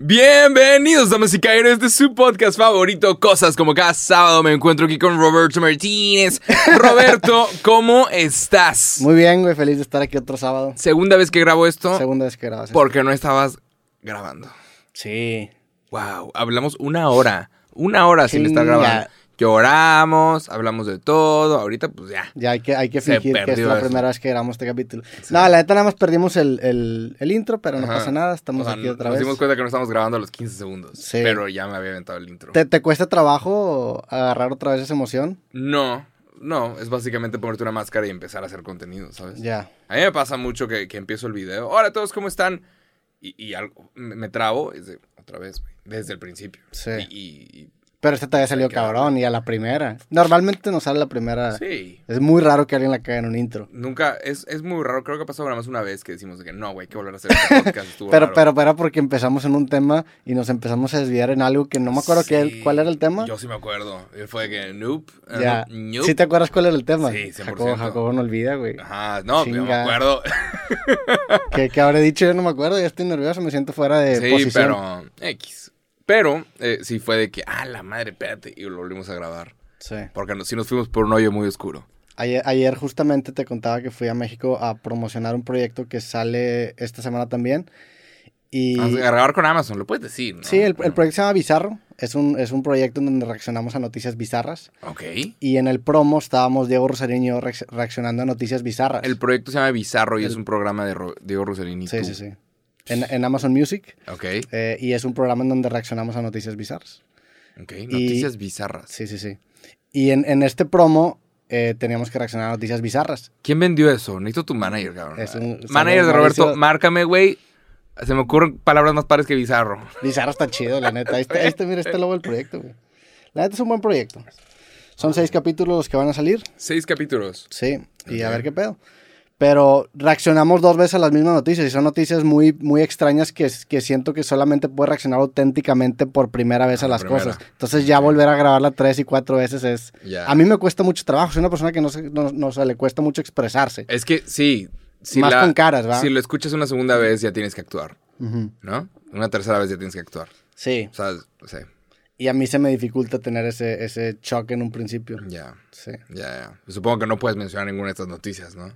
Bienvenidos, damas y caballeros, de su podcast favorito, Cosas como cada sábado. Me encuentro aquí con Roberto Martínez. Roberto, ¿cómo estás? Muy bien, güey, feliz de estar aquí otro sábado. Segunda vez que grabo esto. Segunda vez que grabas. Porque no estabas grabando. Sí. Wow, hablamos una hora. Una hora sin estar grabando. Lloramos, hablamos de todo. Ahorita, pues ya. Ya hay que, hay que fingir que es la primera vez que grabamos este capítulo. No, la neta nada más perdimos el, intro, pero no pasa nada. Estamos aquí otra vez. Nos dimos cuenta que no estamos grabando a los 15 segundos. Sí. Pero ya me había aventado el intro. ¿Te, ¿Te cuesta trabajo agarrar otra vez esa emoción? No. No, es básicamente ponerte una máscara y empezar a hacer contenido, ¿sabes? Ya. A mí me pasa mucho que, que empiezo el video. Hola a todos, ¿cómo están? Y, algo, me, trabo, otra vez, desde el principio. Sí. y pero este todavía salió cabrón y a la primera. Normalmente no sale la primera. Sí. Es muy raro que alguien la caiga en un intro. Nunca, es, es muy raro. Creo que ha pasado nada más una vez que decimos que no, güey, hay que volver a hacer este podcast. pero, pero, pero porque empezamos en un tema y nos empezamos a desviar en algo que no me acuerdo qué, cuál era el tema. Yo sí me acuerdo. Fue que Noop. Uh, ya. ¿Sí te acuerdas cuál era el tema? Sí, 100%. Jacobo, Jacobo no olvida, güey. Ajá, no, no me acuerdo. ¿Qué, ¿Qué, habré dicho? Yo no me acuerdo. Ya estoy nervioso, me siento fuera de sí, posición. Sí, pero X. Pero eh, sí fue de que, ah, la madre, espérate, y lo volvimos a grabar. Sí. Porque si nos fuimos por un hoyo muy oscuro. Ayer, ayer, justamente te contaba que fui a México a promocionar un proyecto que sale esta semana también. Y... A grabar con Amazon, lo puedes decir, ¿no? Sí, el, proyecto se llama Bizarro. Es un, es un proyecto en donde reaccionamos a noticias bizarras. Ok. Y en el promo estábamos Diego Rosarín y yo reaccionando a noticias bizarras. El proyecto se llama Bizarro y es un programa de Diego Rosarín y sí, Sí, sí, en, Amazon Music. Ok. Eh, y es un programa en donde reaccionamos a noticias bizarras. Ok, noticias bizarras. Sí, sí, sí. Y en, este promo eh, teníamos que reaccionar a noticias bizarras. ¿Quién vendió eso? Necesito tu manager, cabrón. Es un, manager de Roberto, márcame, güey. Se me ocurren palabras más pares que bizarro. Bizarro está chido, la neta. Este, este mira, este logo del proyecto, güey. La neta es un buen proyecto. Son seis capítulos los que van a salir. Seis capítulos. Sí, y a ver qué pedo pero reaccionamos dos veces a las mismas noticias y son noticias muy, muy extrañas que, que siento que solamente puedo reaccionar auténticamente por primera vez a, las cosas. Entonces ya volver a grabarla tres y cuatro veces es... A mí me cuesta mucho trabajo, soy una persona que no, se, no, le cuesta mucho expresarse. Es que sí. Si Más con caras, ¿va? Si lo escuchas una segunda vez ya tienes que actuar, ¿no? Una tercera vez ya tienes que actuar. Sí. O sea, sí. Y a mí se me dificulta tener ese, ese choque en un principio. Ya. Sí. Ya, ya. Supongo que no puedes mencionar ninguna de estas noticias, ¿no?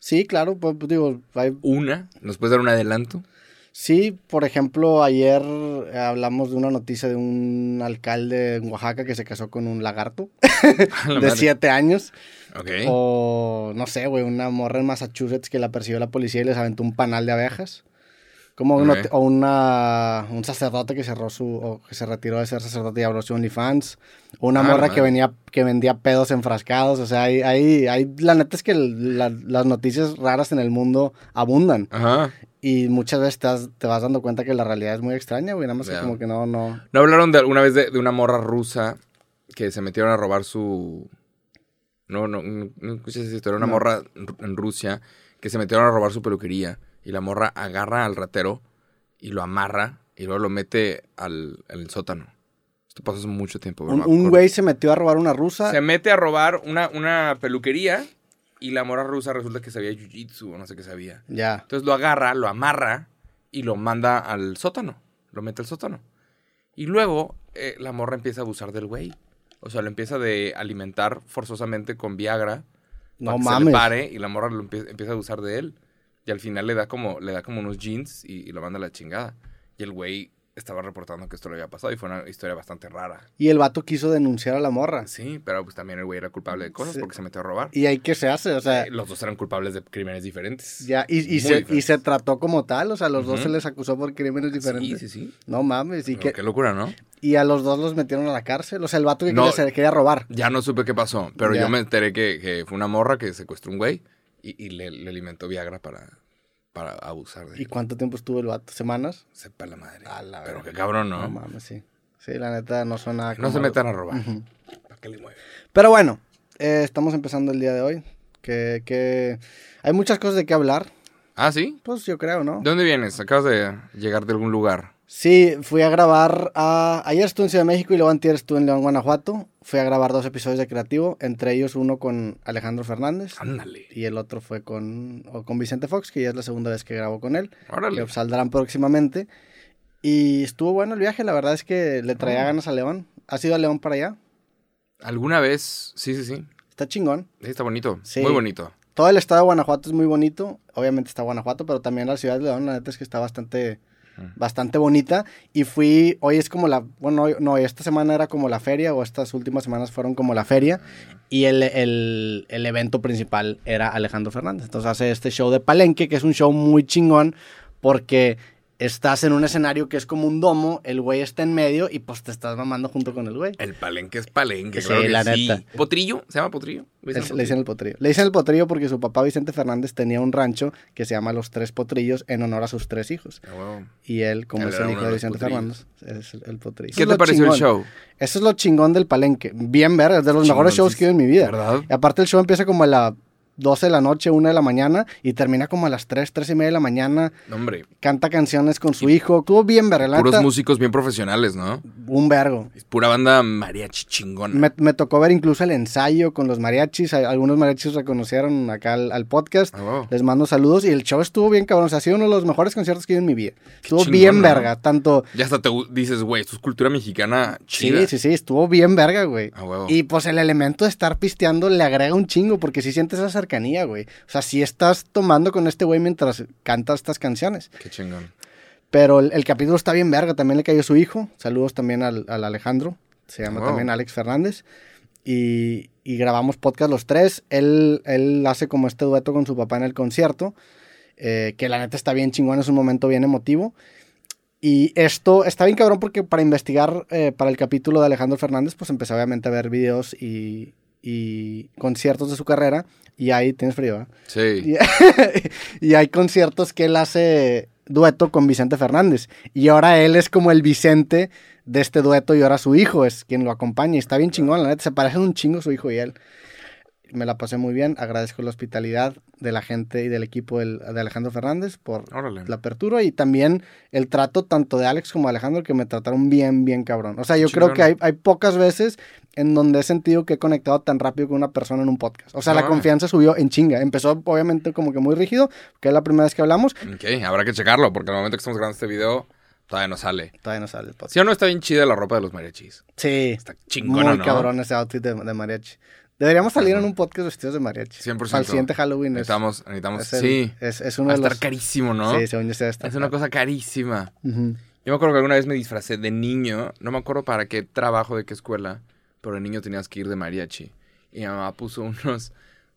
Sí, claro, pues, pues digo, hay... ¿Una? ¿Nos puedes dar un adelanto? Sí, por ejemplo, ayer hablamos de una noticia de un alcalde en Oaxaca que se casó con un lagarto de siete años. Ok. O, no sé, güey, una morra en Massachusetts que la persiguió la policía y les aventó un panal de abejas. Como o una, un sacerdote que cerró su, o que se retiró de ser sacerdote y abrió su OnlyFans. O una ah, morra que venía, que vendía pedos enfrascados. O sea, ahí, ahí, ahí la neta es que las noticias raras en el mundo abundan. Ajá. Y muchas veces te, vas dando cuenta que la realidad es muy extraña, güey. Nada más que como que no, no. ¿No hablaron de alguna vez de, una morra rusa que se metieron a robar su. No, no, no, no escuché esa historia. Una morra en Rusia que se metieron a robar su peluquería y la morra agarra al ratero y lo amarra y luego lo mete al, sótano. Esto pasó hace mucho tiempo. Un, güey se metió a robar una rusa. Se mete a robar una, una peluquería y la morra rusa resulta que sabía jiu-jitsu o no sé qué sabía. Ya. Entonces lo agarra, lo amarra y lo manda al sótano. Lo mete al sótano. Y luego eh, la morra empieza a abusar del güey. O sea, lo empieza de alimentar forzosamente con Viagra. No mames. se le pare y la morra lo empieza a abusar de él. Y al final le da como, le da como unos jeans y, lo manda a la chingada. Y el güey estaba reportando que esto le había pasado y fue una historia bastante rara. Y el vato quiso denunciar a la morra. Sí, pero pues también el güey era culpable de cosas porque se metió a robar. ¿Y ahí qué se hace? O sea... los dos eran culpables de crímenes diferentes. Ya, y, se, y se trató como tal, o sea, los dos se les acusó por crímenes diferentes. Sí, sí, sí. No mames. Y Qué locura, ¿no? Y a los dos los metieron a la cárcel. O sea, el vato que quería, quería, robar. Ya no supe qué pasó, pero yo me enteré que, fue una morra que secuestró un güey y, le, le alimentó Viagra para para abusar de ¿Y cuánto tiempo estuvo el vato? ¿Semanas? Sepa la madre. Pero qué cabrón, ¿no? No mames, sí. Sí, la neta no son nada. No se metan a robar. ¿Para qué le Pero bueno, eh, estamos empezando el día de hoy. Que, que hay muchas cosas de qué hablar. ¿Ah, sí? Pues yo creo, ¿no? ¿De dónde vienes? ¿Acabas de llegar de algún lugar? Sí, fui a grabar. A... Ayer estuve en Ciudad de México y luego antier estuve en León, Guanajuato. Fui a grabar dos episodios de Creativo, entre ellos uno con Alejandro Fernández. Ándale. Y el otro fue con, con Vicente Fox, que ya es la segunda vez que grabo con él. Órale. Que saldrán próximamente. Y estuvo bueno el viaje, la verdad es que le traía Oh. ganas a León. ¿Has ido a León para allá? ¿Alguna vez? Sí, sí, sí. Está chingón. Sí, Está bonito. Sí. Muy bonito. Todo el estado de Guanajuato es muy bonito. Obviamente está Guanajuato, pero también la ciudad de León, la neta es que está bastante, bastante bonita. Y fui, hoy es como la, bueno, no, esta semana era como la feria, o estas últimas semanas fueron como la feria. Y el, el, el evento principal era Alejandro Fernández. Entonces hace este show de Palenque, que es un show muy chingón, porque estás en un escenario que es como un domo, el güey está en medio y pues te estás mamando junto con el güey. El palenque es palenque, Sí, claro que la sí. neta. ¿Potrillo? ¿Se llama Potrillo? ¿Le dicen Es- le dicen el potrillo. Le dicen el potrillo porque su papá Vicente Fernández tenía un rancho que se llama Los Tres Potrillos en honor a sus tres hijos. Ah. Y él, como es el hijo de Vicente. Fernández, es el, el potrillo. ¿Qué te pareció el show? Eso es lo chingón del palenque. Bien ver, es de los mejores shows que he ido en mi vida. ¿Verdad? Y aparte el show empieza como a las 12 de la noche, 1 de la mañana y termina como a las 3, 3 y media de la mañana. Hombre. Canta canciones con su hijo. Estuvo bien ver, la Puros músicos bien profesionales, ¿no? un vergo. Es pura banda mariachi chingona. Me, me tocó ver incluso el ensayo con los mariachis. Algunos mariachis reconocieron acá al, al podcast. Ah. Les mando saludos y el show estuvo bien cabrón. O sea, ha sido uno de los mejores conciertos que he ido en mi vida. Estuvo bien verga. Tanto. Ya hasta te dices, güey, esto es cultura mexicana chida. Sí, sí, sí. Estuvo bien verga, güey. A huevo. Y pues el elemento de estar pisteando le agrega un chingo porque sí sientes esa cercanía, güey. O sea, sí estás tomando con este güey mientras canta estas canciones. Qué chingón. Pero el, el capítulo está bien verga. También le cayó su hijo. Saludos también al, al Alejandro. Se llama Wow. también Alex Fernández. Y, y grabamos podcast los tres. Él, él hace como este dueto con su papá en el concierto. eh, que la neta está bien chingón. Es un momento bien emotivo. Y esto está bien cabrón porque para investigar eh, para el capítulo de Alejandro Fernández, pues empecé obviamente a ver videos y, y conciertos de su carrera. Y ahí tienes frío, ¿eh? Sí. Y, y hay conciertos que él hace dueto con Vicente Fernández. Y ahora él es como el Vicente de este dueto y ahora su hijo es quien lo acompaña. Y está bien chingón, la neta. Se parecen un chingo su hijo y él. Me la pasé muy bien. Agradezco la hospitalidad de la gente y del equipo del- de Alejandro Fernández por Órale. la apertura y también el trato tanto de Alex como de Alejandro que me trataron bien, bien cabrón. O sea, yo creo que hay, hay pocas veces en donde he sentido que he conectado tan rápido con una persona en un podcast. O sea, No la confianza subió en chinga. Empezó obviamente como que muy rígido, que es la primera vez que hablamos. Ok, habrá que checarlo, porque al momento que estamos grabando este video, todavía no sale. Todavía no sale el podcast. ¿Sí o no está bien chida la ropa de los mariachis? Sí, Está chingona, muy ¿no? cabrón ese outfit de, de mariachi. Deberíamos salir en un podcast vestidos de mariachi. 100%. Al siguiente Halloween es, Necesitamos, necesitamos, es el- sí. es, es uno Va a de estar los... carísimo, ¿no? Sí, según yo se debe Es una cosa carísima. Yo me acuerdo que alguna vez me disfracé de niño, no me acuerdo para qué trabajo, de qué escuela, pero de niño tenías que ir de mariachi. Y mi mamá puso unos,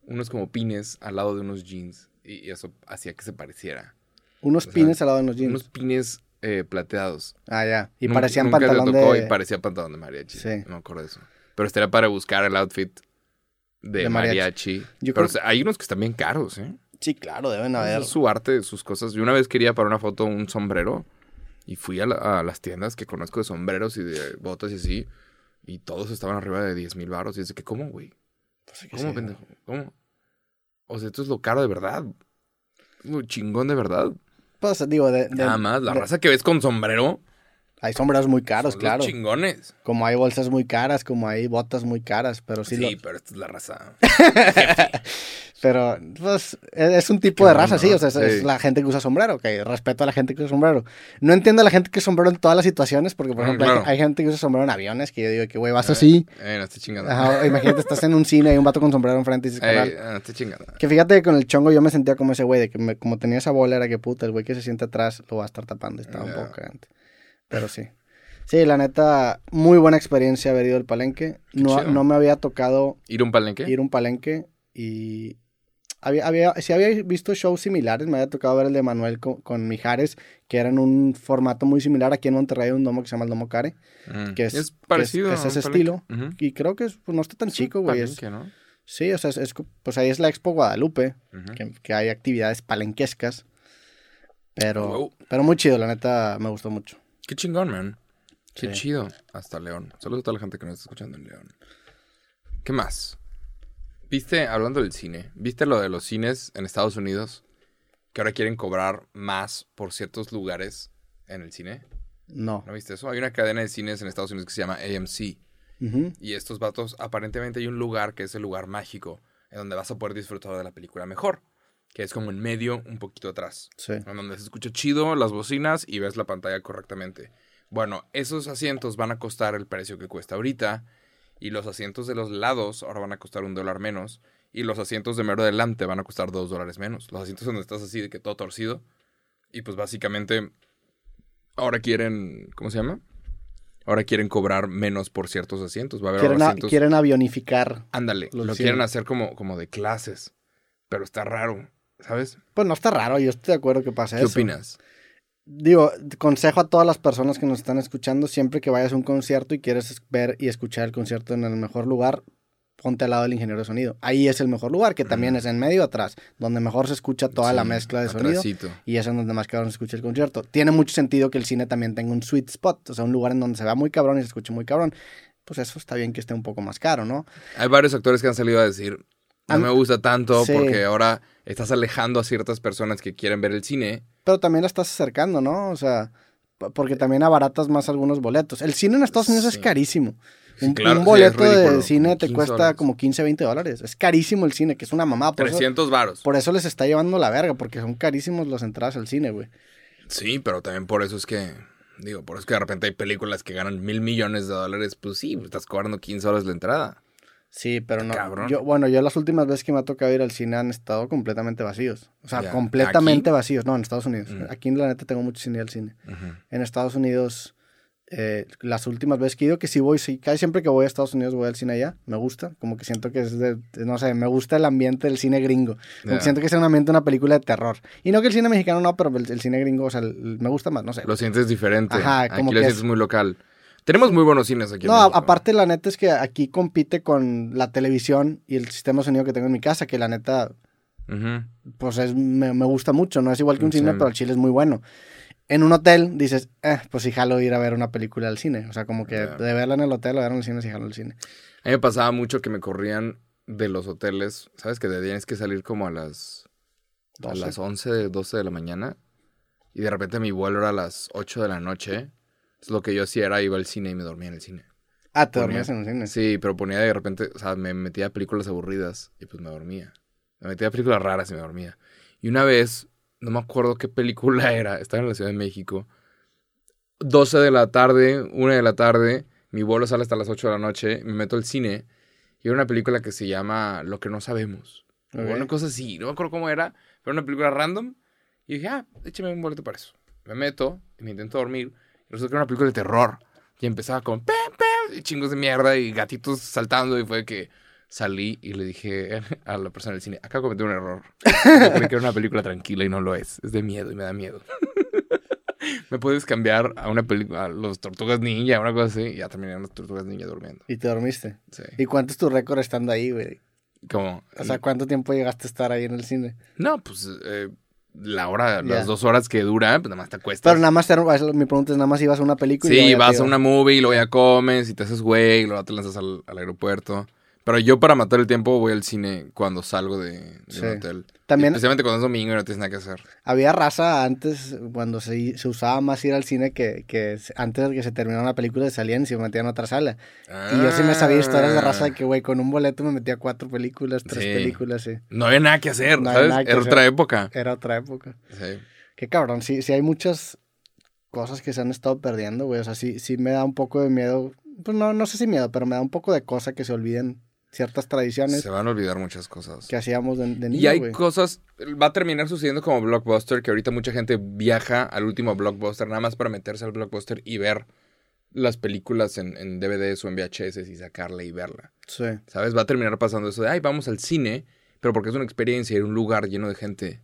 unos como pines al lado de unos jeans y, y eso hacía que se pareciera. Unos O sea, pines al lado de los jeans. Unos pines eh, plateados. Ah, ya. Y Nun- parecían nunca pantalón tocó de... y parecía pantalón de mariachi. Sí. No me acuerdo de eso. Pero estaría para buscar el outfit de, De mariachi. mariachi. Yo Pero creo- hay unos que están bien caros, ¿eh? Sí, claro, deben haber. Es su arte, sus cosas. Yo una vez quería para una foto un sombrero y fui a, la- a las tiendas que conozco de sombreros y de botas y así y todos estaban arriba de 10 mil baros. Y es de que, ¿cómo, güey? Pues, ¿Cómo, pendejo? ¿Cómo? O sea, esto es lo caro de verdad. Lo chingón de verdad. Pues digo, de, de- Nada más, la de- raza que ves con sombrero. Hay sombreros muy caros, son claro. Los chingones. Como hay bolsas muy caras, como hay botas muy caras, pero sí, Sí, lo- pero esta es la raza. Pero, pues, es es un tipo de raza, sí. O sea, es, es Sí. la gente que usa sombrero. Ok, respeto a la gente que usa sombrero. No entiendo a la gente que usa sombrero en todas las situaciones, porque, por Mm, ejemplo, hay- claro. hay, gente que usa sombrero en aviones, que yo digo que, güey, vas así. Eh, no estoy chingando. Ajá, imagínate, estás en un cine y hay un vato con sombrero enfrente y dices, Eh, no estoy chingando. Que fíjate que con el chongo yo me sentía como ese güey, de que me- como tenía esa bola, era que puta, el güey que se siente atrás lo va a estar tapando. Estaba Ya. un poco cagante. Pero sí. Sí, la neta, muy buena experiencia haber ido al palenque. No, no me había tocado ¿Ir a un palenque? ir a un palenque y había, había, si había visto shows similares, me había tocado ver el de Manuel con, con Mijares, que era en un formato muy similar aquí en Monterrey, un domo que se llama el Domo Care, Mm. que es- parecido. que es ese estilo. Y creo que es- pues, no está tan chico, güey. es- Palenque, ¿no? Sí, o sea, es, es- pues ahí es la Expo Guadalupe, que, que hay actividades palenquescas, pero, Wow. pero muy chido, la neta, me gustó mucho. Qué chingón, man. Qué Sí. chido. Hasta León. Saludos a toda la gente que nos está escuchando en León. ¿Qué más? ¿Viste, hablando del cine, viste lo de los cines en Estados Unidos? Que ahora quieren cobrar más por ciertos lugares en el cine. No. ¿No viste eso? Hay una cadena de cines en Estados Unidos que se llama AMC. Y estos vatos, aparentemente hay un lugar que es el lugar mágico, en donde vas a poder disfrutar de la película mejor. Que es como en medio, un poquito atrás. Sí. En donde se escucha chido las bocinas y ves la pantalla correctamente. Bueno, esos asientos van a costar el precio que cuesta ahorita. Y los asientos de los lados ahora van a costar un dólar menos. Y los asientos de mero adelante van a costar dos dólares menos. Los asientos donde estás así de que todo torcido. Y pues básicamente ahora quieren, ¿cómo se llama? Ahora quieren cobrar menos por ciertos asientos. Va a haber Quieren, a- quieren avionificar. Ándale, lo quieren hacer como, como de clases. Pero está raro, ¿sabes? Pues no está raro, yo estoy de acuerdo que pase ¿Qué eso. opinas? Digo, consejo a todas las personas que nos están escuchando, siempre que vayas a un concierto y quieres ver y escuchar el concierto en el mejor lugar, ponte al lado del ingeniero de sonido. Ahí es el mejor lugar, que también es en medio atrás, donde mejor se escucha toda la mezcla de sonido. atrasito. Y es en donde más cabrón se escucha el concierto. Tiene mucho sentido que el cine también tenga un sweet spot, o sea, un lugar en donde se vea muy cabrón y se escuche muy cabrón. Pues eso está bien que esté un poco más caro, ¿no? Hay varios actores que han salido a decir, no me gusta tanto Sí. porque ahora estás alejando a ciertas personas que quieren ver el cine. Pero también la estás acercando, ¿no? O sea, porque también abaratas más algunos boletos. El cine en Estados Unidos es carísimo. Un, claro, un sí, boleto de cine te 15 cuesta dólares. como 15, 20 dólares. Es carísimo el cine, que es una mamada. Por, eso, 300 varos. por eso les está llevando la verga, porque son carísimos las entradas al cine, güey. Sí, pero también por eso es que, digo, por eso es que de repente hay películas que ganan mil millones de dólares. Pues sí, estás cobrando 15 dólares la entrada. Sí, pero no. Cabrón. Yo, bueno, yo las últimas veces que me ha tocado ir al cine han estado completamente vacíos. O sea, completamente ¿Aquí? vacíos. No, en Estados Unidos. Mm. Aquí en la neta tengo mucho cine al cine. Ujú. En Estados Unidos, eh, las últimas veces que he ido, que sí voy, sí, casi siempre que voy a Estados Unidos voy al cine allá. Me gusta. Como que siento que es de, no sé, me gusta el ambiente del cine gringo. Como que siento que es un ambiente de una película de terror. Y no que el cine mexicano no, pero el, el cine gringo, o sea, el- me gusta más, no sé. Lo sientes diferente. Ajá, como Aquí lo que sientes es- muy local. Tenemos muy buenos cines aquí. No, a- México. aparte la neta es que aquí compite con la televisión y el sistema de sonido que tengo en mi casa, que la neta, pues es, me, me gusta mucho. No es igual que un Sí. cine, pero el chile es muy bueno. En un hotel dices, eh, pues sí jalo ir a ver una película al cine. O sea, como que de verla en el hotel o verla en el cine, sí jalo al cine. A mí me pasaba mucho que me corrían de los hoteles. ¿Sabes? Que tienes que salir como a las, a 12. las 11, 12 de la mañana. Y de repente mi vuelo era a las 8 de la noche. Entonces lo que yo hacía era iba al cine y me dormía en el cine. Ah, te dormías en el cine. Sí, pero ponía de repente, o sea, me metía a películas aburridas y pues me dormía. Me metía a películas raras y me dormía. Y una vez, no me acuerdo qué película era, estaba en la Ciudad de México. 12 de la tarde, 1 de la tarde, mi vuelo sale hasta las 8 de la noche, me meto al cine y era una película que se llama Lo que no sabemos. O una cosa así, no me acuerdo cómo era, pero una película random. Y dije, ah, échame un boleto para eso. Me meto y me intento dormir. Resulta que era una película de terror. Y empezaba con pem, pem, y chingos de mierda y gatitos saltando. Y fue que salí y le dije a la persona del cine, acabo de cometer un error. Yo creí que era una película tranquila y no lo es. Es de miedo y me da miedo. ¿Me puedes cambiar a una película, a los Tortugas Ninja, una cosa así? Y ya terminaron las Tortugas Ninja durmiendo. Y te dormiste. Sí. ¿Y cuánto es tu récord estando ahí, güey? Como, O sea, ¿cuánto tiempo llegaste a estar ahí en el cine? no, pues eh, la hora, las dos horas que dura, pues nada más te cuesta. Pero nada más, te- mi pregunta es, nada más ibas a una película y Sí, ya vas a una movie y luego ya comes y te haces güey y luego te lanzas al, al aeropuerto. Pero yo para matar el tiempo voy al cine cuando salgo de, de Sí. un hotel. También- Especialmente cuando es domingo y no tienes nada que hacer. Había raza antes, cuando se, se usaba más ir al cine, que, que se- antes de que se terminara la película salían y se metían a otra sala. Y yo sí me sabía historias de raza de que, güey, con un boleto me metía cuatro películas, tres Sí. películas, sí. No había nada que hacer, No ¿sabes? que Era hacer. otra época. Era otra época. Sí. Qué cabrón, sí, sí hay muchas cosas que se han estado perdiendo, güey. O sea, sí, sí me da un poco de miedo. Pues no, no sé si miedo, pero me da un poco de cosa que se olviden ciertas tradiciones Se van a olvidar muchas cosas. que hacíamos de, de Y niño, hay cosas, va a terminar sucediendo como Blockbuster, que ahorita mucha gente viaja al último Blockbuster nada más para meterse al Blockbuster y ver las películas en, en DVDs o en VHS y sacarla y verla. Sí. ¿Sabes? Va a terminar pasando eso de, ay, vamos al cine, pero porque es una experiencia ir a un lugar lleno de gente.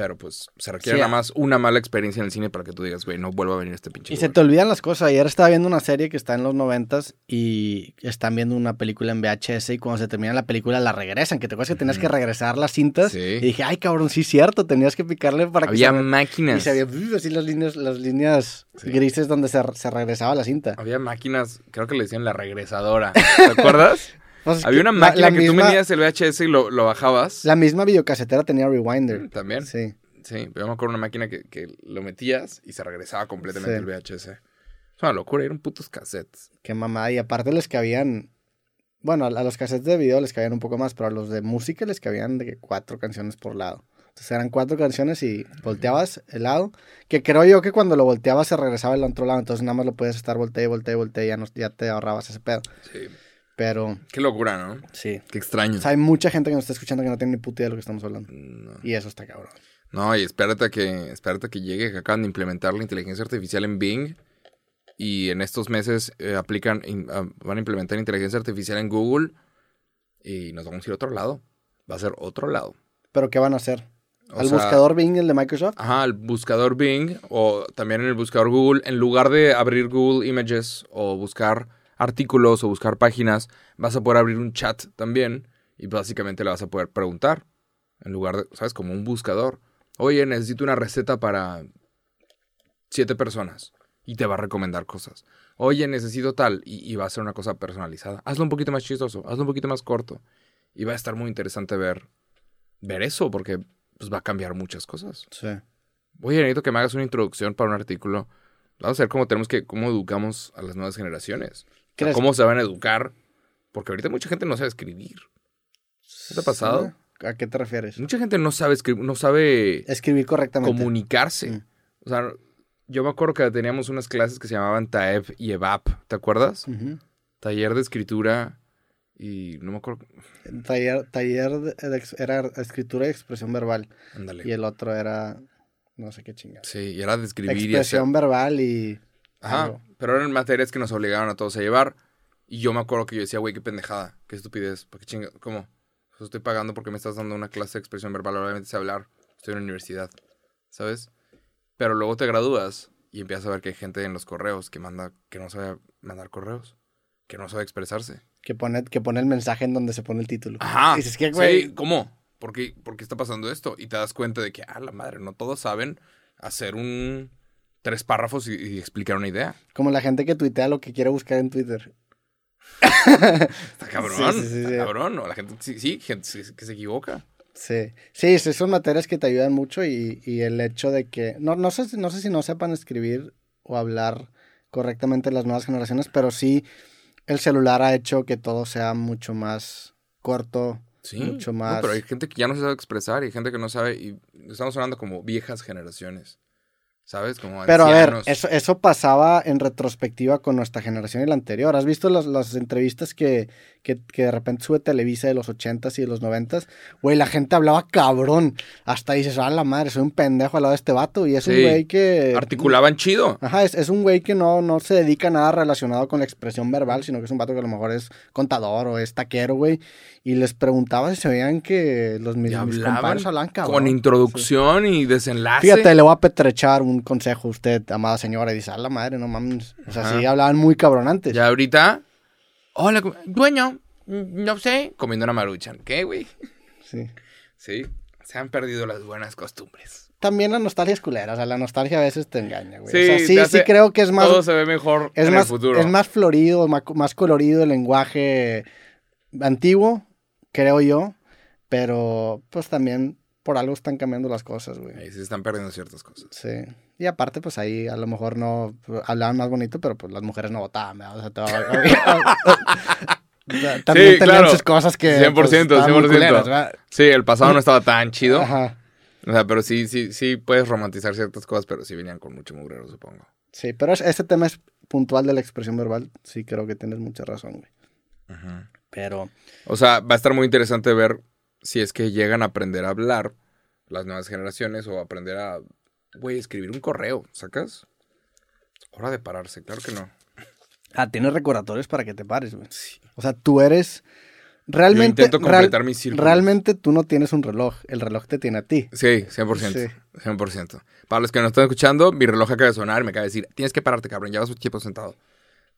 Pero pues se requiere Sí, nada más una mala experiencia en el cine para que tú digas, güey, no vuelvo a venir a este pinche Y se lugar". te olvidan las cosas. Ayer estaba viendo una serie que está en los noventas y están viendo una película en VHS y cuando se termina la película la regresan. Que te acuerdas que tenías que regresar las cintas. Sí. Y dije, ay, cabrón, sí cierto. Tenías que picarle para que Había se re- máquinas. Y se había así las líneas, las líneas Sí. grises donde se, se regresaba la cinta. Había máquinas, creo que le decían la regresadora. ¿Te acuerdas? Había una máquina la que tú misma- metías el VHS y lo, lo bajabas. La misma videocasetera tenía Rewinder. Mm, También. Sí. Sí. pero yo me acuerdo una máquina que, que lo metías y se regresaba completamente Sí. el VHS. Es una locura, eran putos cassettes. Qué mamada. Y aparte les cabían Bueno, a, a los cassettes de video les cabían un poco más, pero a los de música les cabían de que cuatro canciones por lado. Entonces eran cuatro canciones y volteabas el lado. Que creo yo que cuando lo volteabas se regresaba el otro lado. Entonces nada más lo podías estar voltea y voltea y voltea y ya, no, ya te ahorrabas ese pedo. Sí. Pero Qué locura, ¿no? sí. Qué extraño. O sea, hay mucha gente que nos está escuchando que no tiene ni puta idea de lo que estamos hablando. No. Y eso está cabrón. No, y espérate a que, espérate a que llegue, que acaban de implementar la inteligencia artificial en Bing. Y en estos meses eh, aplican, in- ah, van a implementar inteligencia artificial en Google. Y nos vamos a ir a otro lado. Va a ser otro lado. ¿Pero qué van a hacer? O ¿Al sea, buscador Bing, el de Microsoft? Ajá, el buscador Bing o también en el buscador Google, en lugar de abrir Google Images o buscar artículos o buscar páginas, vas a poder abrir un chat también y básicamente le vas a poder preguntar en lugar de, ¿sabes? Como un buscador. Oye, necesito una receta para siete personas y te va a recomendar cosas. Oye, necesito tal y, y va a ser una cosa personalizada. Hazlo un poquito más chistoso, hazlo un poquito más corto y va a estar muy interesante ver ver eso porque pues va a cambiar muchas cosas. Sí. Oye, necesito que me hagas una introducción para un artículo. Vamos a ver cómo tenemos que, cómo educamos a las nuevas generaciones. Cómo se van a educar. Porque ahorita mucha gente no sabe escribir. ¿No te ha pasado? ¿A qué te refieres? Mucha gente no sabe escribir, no sabe Escribir correctamente. comunicarse. Mm. O sea, yo me acuerdo que teníamos unas clases que se llamaban TAEB y EVAP. ¿Te acuerdas? Taller de escritura y no me acuerdo. Taller, taller de, era escritura y expresión verbal. Ándale. Y el otro era no sé qué chingada. Sí, y era de escribir y hacer. Expresión verbal y... Ajá, algo. pero eran materias que nos obligaban a todos a llevar. Y yo me acuerdo que yo decía, güey, qué pendejada, qué estupidez, ¿por qué chinga? ¿Cómo? Pues estoy pagando porque me estás dando una clase de expresión verbal, obviamente sé hablar, estoy en la universidad, ¿sabes? Pero luego te gradúas y empiezas a ver que hay gente en los correos que manda, que no sabe mandar correos, que no sabe expresarse. Que pone, que pone el mensaje en donde se pone el título. Ajá. Y dices, ¿qué, güey? Sí, ¿cómo? ¿Por qué, ¿Por qué está pasando esto? Y te das cuenta de que, ah, la madre, no todos saben hacer un... tres párrafos y, y explicar una idea. Como la gente que tuitea lo que quiere buscar en Twitter. Está cabrón, Sí, sí, sí, está cabrón. ¿no? La gente, sí, sí, gente que se equivoca. Sí, sí, sí, son materias que te ayudan mucho y, y el hecho de que, no, no, sé, si- no sé si no sepan escribir o hablar correctamente las nuevas generaciones, pero sí el celular ha hecho que todo sea mucho más corto, Sí. mucho No, más... pero hay gente que ya no se sabe expresar y hay gente que no sabe. Y estamos hablando como viejas generaciones. ¿Sabes? Como Pero a ver, eso, eso pasaba en retrospectiva con nuestra generación y la anterior. ¿Has visto las, las entrevistas que, que, que de repente sube Televisa de los 80s y de los 90s? Güey, la gente hablaba cabrón. Hasta dices, ah, la madre, soy un pendejo al lado de este vato. Y es un Sí. güey que... Articulaban chido. Ajá, es, es un güey que no, no se dedica a nada relacionado con la expresión verbal, sino que es un vato que a lo mejor es contador o es taquero, güey. Y les preguntaba si se veían que los mis, mis compadres hablaban cabrón. con introducción y desenlace. Fíjate, le voy a petrechar un consejo usted, amada señora, y dice, a la madre, no mames. O sea, Ajá. sí hablaban muy cabrón antes. Ya ahorita. Hola, dueño. mm, No sé. Comiendo una maruchan. ¿Qué, güey? Sí. Sí. Se han perdido las buenas costumbres. También la nostalgia es culera, o sea, la nostalgia a veces te engaña, güey. Sí, o sea, te sí, hace- sí creo que es más, Todo se ve mejor es en más, el futuro. es más florido, más, más colorido el lenguaje antiguo, creo yo, pero pues también por algo están cambiando las cosas, güey. Ahí se están perdiendo ciertas cosas. Sí. Y aparte, pues ahí a lo mejor no pues, hablaban más bonito, pero pues las mujeres no votaban, ¿verdad? O sea, te va- También Sí, tenían claro. sus cosas que. 100%, pues, estaban muy 100%. culeras. Sí, el pasado no estaba tan chido. Ajá. O sea, pero sí, sí, sí puedes romantizar ciertas cosas, pero sí venían con mucho mugrero, supongo. Sí, pero es- este tema es puntual de la expresión verbal. Sí, creo que tienes mucha razón, güey. Pero. O sea, va a estar muy interesante ver si es que llegan a aprender a hablar las nuevas generaciones o aprender a, güey, escribir un correo, ¿sacas? Hora de pararse, claro que no. Ah, tienes recordatorios para que te pares, güey. O sea, tú eres. Realmente. Yo intento real- completar mis círculos. realmente tú no tienes un reloj. El reloj te tiene a ti. Sí, 100%. Sí. 100%. Para los que no están escuchando, mi reloj acaba de sonar y me acaba de decir, tienes que pararte, cabrón, llevas mucho tiempo sentado.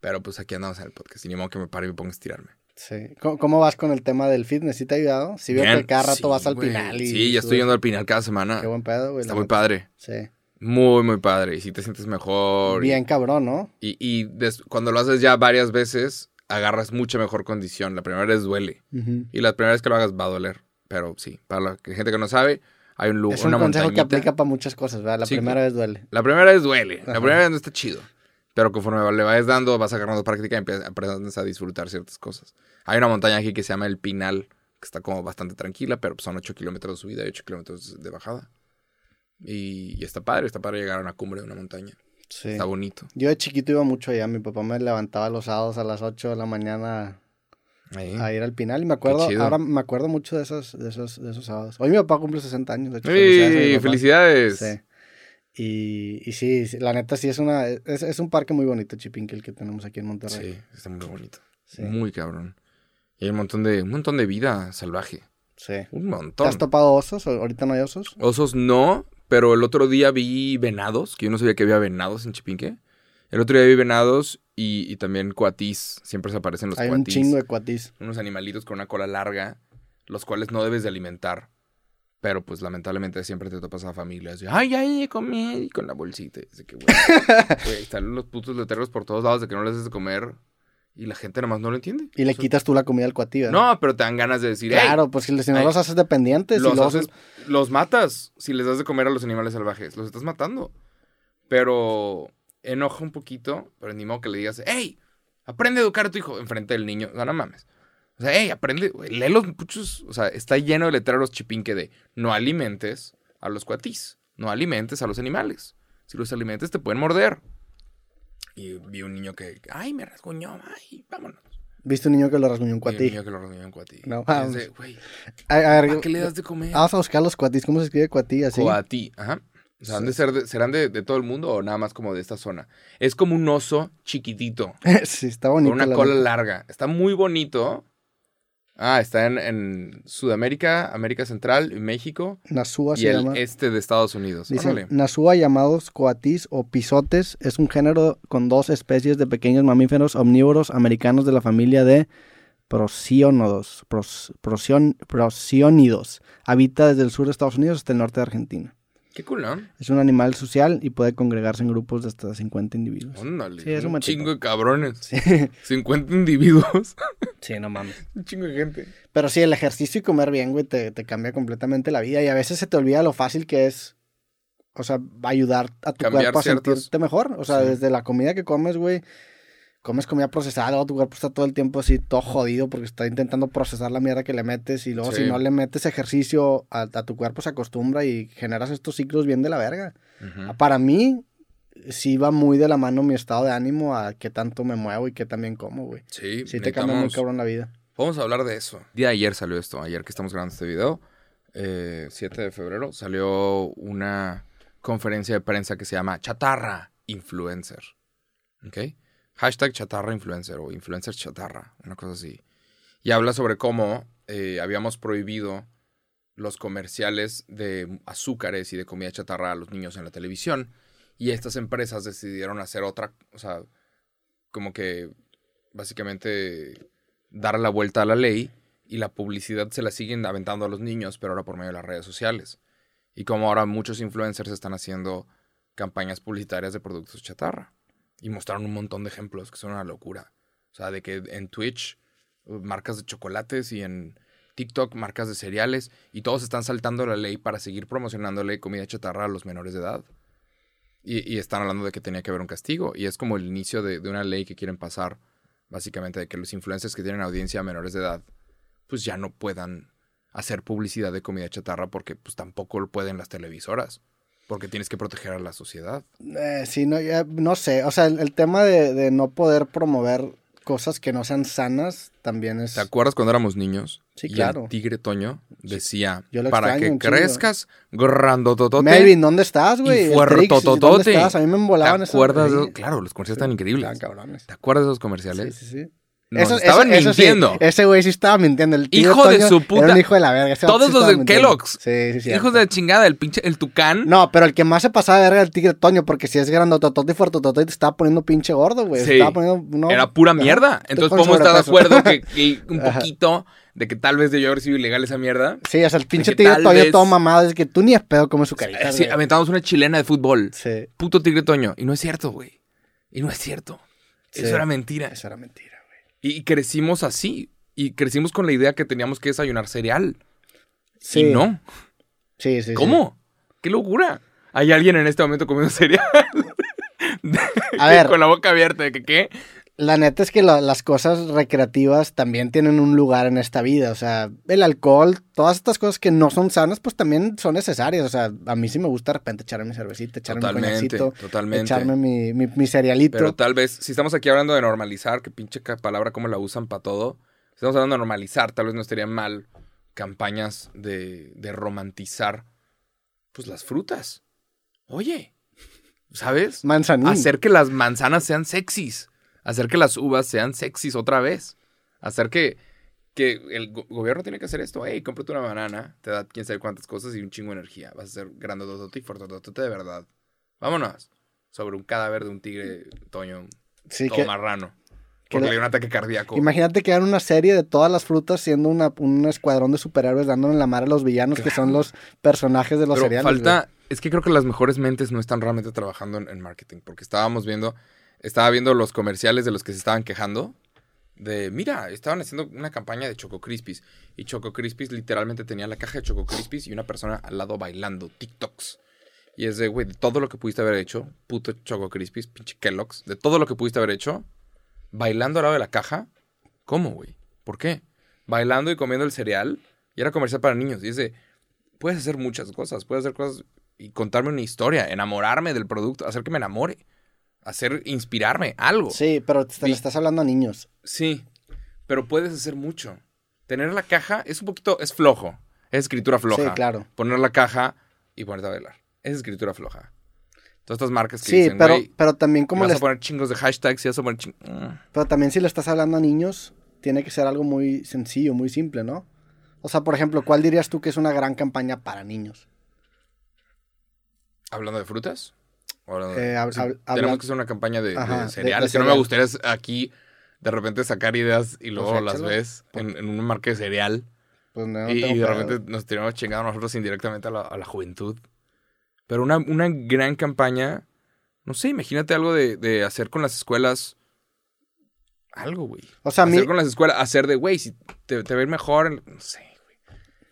Pero pues aquí andamos en el podcast y ni modo que me pare y me ponga a estirarme. Sí. ¿Cómo, cómo vas con el tema del fitness? ¿Sí te ha ayudado? Si veo Bien, que cada rato sí, vas al pinal y. Sí, ya estoy yendo al pinal cada semana. Qué buen pedo, güey. Está la muy neta. padre. Sí. Muy, muy padre. Y si te sientes mejor. y- Bien cabrón, ¿no? Y, y des- cuando lo haces ya varias veces, agarras mucha mejor condición. La primera vez duele. Ujú. Y la primera vez que lo hagas va a doler. Pero sí, para la que- gente que no sabe, hay un lugar, Es un una consejo que montañita. aplica para muchas cosas, ¿verdad? La Sí, primera vez duele. La primera vez duele. La Ajá. primera vez no está chido. Pero conforme le vayas dando, vas agarrando práctica y aprendes a disfrutar ciertas cosas. Hay una montaña aquí que se llama El Pinal, que está como bastante tranquila, pero son 8 kilómetros de subida y 8 kilómetros de bajada. Y, está padre, está padre llegar a una cumbre de una montaña. Sí. Está bonito. Yo de chiquito iba mucho allá. Mi papá me levantaba los sábados a las 8 de la mañana a ir al Pinal. Y me acuerdo, ahora me acuerdo mucho de esos, de esos, de esos sábados. Hoy mi papá cumple 60 años. De hecho, felicidades. felicidades. Sí. Y, y sí, la neta sí es una es, es, un parque muy bonito, Chipinque, el que tenemos aquí en Monterrey. Sí, está muy bonito. Muy cabrón. Y hay un montón de, un montón de vida salvaje. Sí. Un montón. ¿Te has topado osos? ¿Ahorita no hay osos? Osos no, pero el otro día vi venados, que yo no sabía que había venados en Chipinque. El otro día vi venados y, y también cuatís. Siempre se aparecen los hay cuatís. Hay un chingo de cuatís. Unos animalitos con una cola larga, los cuales no debes de alimentar. Pero pues lamentablemente siempre te topas a familias. Ay, ay, comer. Y con la bolsita. Dice que, güey, están los putos letreros por todos lados de que no les des de comer. Y la gente nomás no lo entiende. Y le quitas tú la comida al cuatí, No, pero te dan ganas de decir. Claro, pues si, no los haces dependientes. Los, los... los matas si les das de comer a los animales salvajes. Los estás matando. Pero enoja un poquito. Pero ni modo que le digas, hey, aprende a educar a tu hijo enfrente del niño. No, no mames. O sea, hey, aprende, lee los muchos. O sea, está lleno de letreros chipinque de no alimentes a los cuatís, no alimentes a los animales. Si los alimentes te pueden morder. Y vi un niño que, ay, me rasguñó, ay, vámonos. ¿Viste un niño que lo rasguñó un cuatí? un niño que lo rasguñó un cuatí. No, vamos. ¿A, qué le das de comer? Vamos a buscar los cuatís. ¿Cómo se escribe cuatí así? Cuatí, ajá. O sea, de ser ¿serán de, todo el mundo o nada más como de esta zona? Es como un oso chiquitito. sí, está bonito. Con una cola larga. Está muy bonito. Ah, está en, Sudamérica, América Central, México Nasúa y el este de Estados Unidos. Dice, Nasúa llamados coatis o pisotes es un género con dos especies de pequeños mamíferos omnívoros americanos de la familia de prosionódos, prosiónidos. Habita desde el sur de Estados Unidos hasta el norte de Argentina. Qué cool, ¿no? Es un animal social y puede congregarse en grupos de hasta 50 individuos. Óndale. Sí, es un, chingo de cabrones. Sí. 50 individuos. Sí, no mames. un chingo de gente. Pero sí, el ejercicio y comer bien, güey, te, cambia completamente la vida. Y a veces se te olvida lo fácil que es, o sea, ayudar a tu cuerpo a sentirte mejor. O sea, desde la comida que comes, güey, comes comida procesada, tu cuerpo está todo el tiempo así, todo jodido, porque está intentando procesar la mierda que le metes, y luego si no le metes ejercicio, a, tu cuerpo se acostumbra y generas estos ciclos bien de la verga. Para mí, sí va muy de la mano mi estado de ánimo a qué tanto me muevo y qué también como, güey. Sí, sí te cambia muy cabrón la vida. Vamos a hablar de eso. El día de ayer salió esto, ayer que estamos grabando este video, 7 eh, de febrero, salió una conferencia de prensa que se llama Chatarra Influencer. ¿Ok? Hashtag chatarra influencer o influencer chatarra, una cosa así. Y habla sobre cómo eh, habíamos prohibido los comerciales de azúcares y de comida chatarra a los niños en la televisión. Y estas empresas decidieron hacer otra, o sea, como que básicamente dar la vuelta a la ley y la publicidad se la siguen aventando a los niños, pero ahora por medio de las redes sociales. Y como ahora muchos influencers están haciendo campañas publicitarias de productos chatarra. Y mostraron un montón de ejemplos que son una locura. O sea, de que en Twitch, uh, marcas de chocolates y en TikTok, marcas de cereales, y todos están saltando la ley para seguir promocionándole comida chatarra a los menores de edad. Y, están hablando de que tenía que haber un castigo. Y es como el inicio de, una ley que quieren pasar, básicamente, de que los influencers que tienen audiencia a menores de edad, pues ya no puedan hacer publicidad de comida chatarra porque pues tampoco lo pueden las televisoras. Porque tienes que proteger a la sociedad. Eh, sí, no, no sé. O sea, el, tema de, no poder promover cosas que no sean sanas también es. ¿Te acuerdas cuando éramos niños? Sí, claro. El tigre Toño decía: Para que crezcas, grandototote. Melvin, ¿dónde estás, güey? Y fuertototote. A mí me embolaban ¿Te acuerdas? Claro, los comerciales están increíbles. cabrones. ¿Te acuerdas de esos comerciales? Sí, sí, sí. Nos estaban mintiendo. ese güey sí estaba mintiendo. El hijo de su puta. Era un hijo de la verga. Todos los de Kellogg's. Sí, sí, sí. Hijos de chingada, el pinche, el tucán. No, pero el que más se pasaba de verga era el tigre Toño, porque si es grandototote y fuertotote te estaba poniendo pinche gordo, güey. Sí. Estaba poniendo. Era pura mierda. Entonces, ¿cómo estar de acuerdo que, un poquito de que tal vez debió haber sido ilegal esa mierda? Sí, o sea, el pinche tigre Toño todo mamado, es que tú ni es pedo como su carita. Sí, aventamos una chilena de fútbol. Sí. Puto tigre Toño. Y no es cierto, güey. Y no es cierto. Eso era mentira. Eso era mentira. Y crecimos así. Y crecimos con la idea que teníamos que desayunar cereal. Sí. Y no. Sí, sí. ¿Cómo? ¡Qué locura! Hay alguien en este momento comiendo cereal. A ver. Con la boca abierta, de que qué. La neta es que la- las cosas recreativas también tienen un lugar en esta vida. O sea, el alcohol, todas estas cosas que no son sanas, pues también son necesarias. O sea, a mí sí me gusta de repente echarme mi cervecita, echarme mi Totalmente, coñacito, totalmente. echarme mi, mi, mi cerealito. Pero tal vez, si estamos aquí hablando de normalizar, que pinche palabra como la usan para todo, si estamos hablando de normalizar, tal vez no estaría mal campañas de, de romantizar, pues las frutas. Oye, ¿sabes? Manzanín. Hacer que las manzanas sean sexys. Hacer que las uvas sean sexys otra vez. Hacer que, que el go- gobierno tiene que hacer esto. Hey, cómprate una banana, te da quién sabe cuántas cosas y un chingo de energía. Vas a ser grandotote y fuertotote de verdad. Vámonos. Sobre un cadáver de un tigre toño Sí, todo que, marrano. Porque le dio un ataque cardíaco. imagínate que hagan una serie de todas las frutas siendo una, un escuadrón de superhéroes dándole la madre a los villanos que son los personajes de los Pero cereales. falta, es que creo que las mejores mentes no están realmente trabajando en, en marketing, porque estábamos viendo, estaba viendo los comerciales de los que se estaban quejando, de, mira, estaban haciendo una campaña de Choco Crispies, y Choco Crispies literalmente tenía la caja de Choco Crispies y una persona al lado bailando TikToks. Y es de, güey, de todo lo que pudiste haber hecho, puto Choco Crispies, pinche Kellogg's, de todo lo que pudiste haber hecho, bailando al lado de la caja, ¿cómo, güey? ¿Por qué? Bailando y comiendo el cereal, y era comercial para niños, y es de, puedes hacer muchas cosas, puedes hacer cosas y contarme una historia, enamorarme del producto, hacer que me enamore, hacer, inspirarme, algo. Sí, Sí, pero te, le estás hablando a niños. pero puedes hacer mucho. Tener la caja es un poquito, es flojo, es escritura floja. Sí, claro. Poner la caja y ponerte a bailar, es escritura floja. Todas estas marcas que Sí, dicen, pero, pero también como vas les, a poner chingos de hashtags y vas a poner ching- Mm. pero también si le estás hablando a niños, tiene que ser algo muy sencillo, muy simple, ¿no? O sea, por ejemplo, ¿cuál dirías tú que es una gran campaña para niños? ¿Hablando de frutas? ¿O hablando de- Eh, hab- sí, hab- tenemos que hacer una campaña de, de Ajá, de- de cereales. que no me gustaría aquí de repente sacar ideas y luego Pues las échalo. ves en, en una marca de cereal. Pues no, no y, y de pedo. repente nos tiramos chingado nosotros indirectamente a la, a la juventud. Pero una, una gran campaña, no sé, imagínate algo de, de hacer con las escuelas. Algo, güey. O sea, hacer con las escuelas, hacer de, güey, si te, te ir mejor, no sé, güey.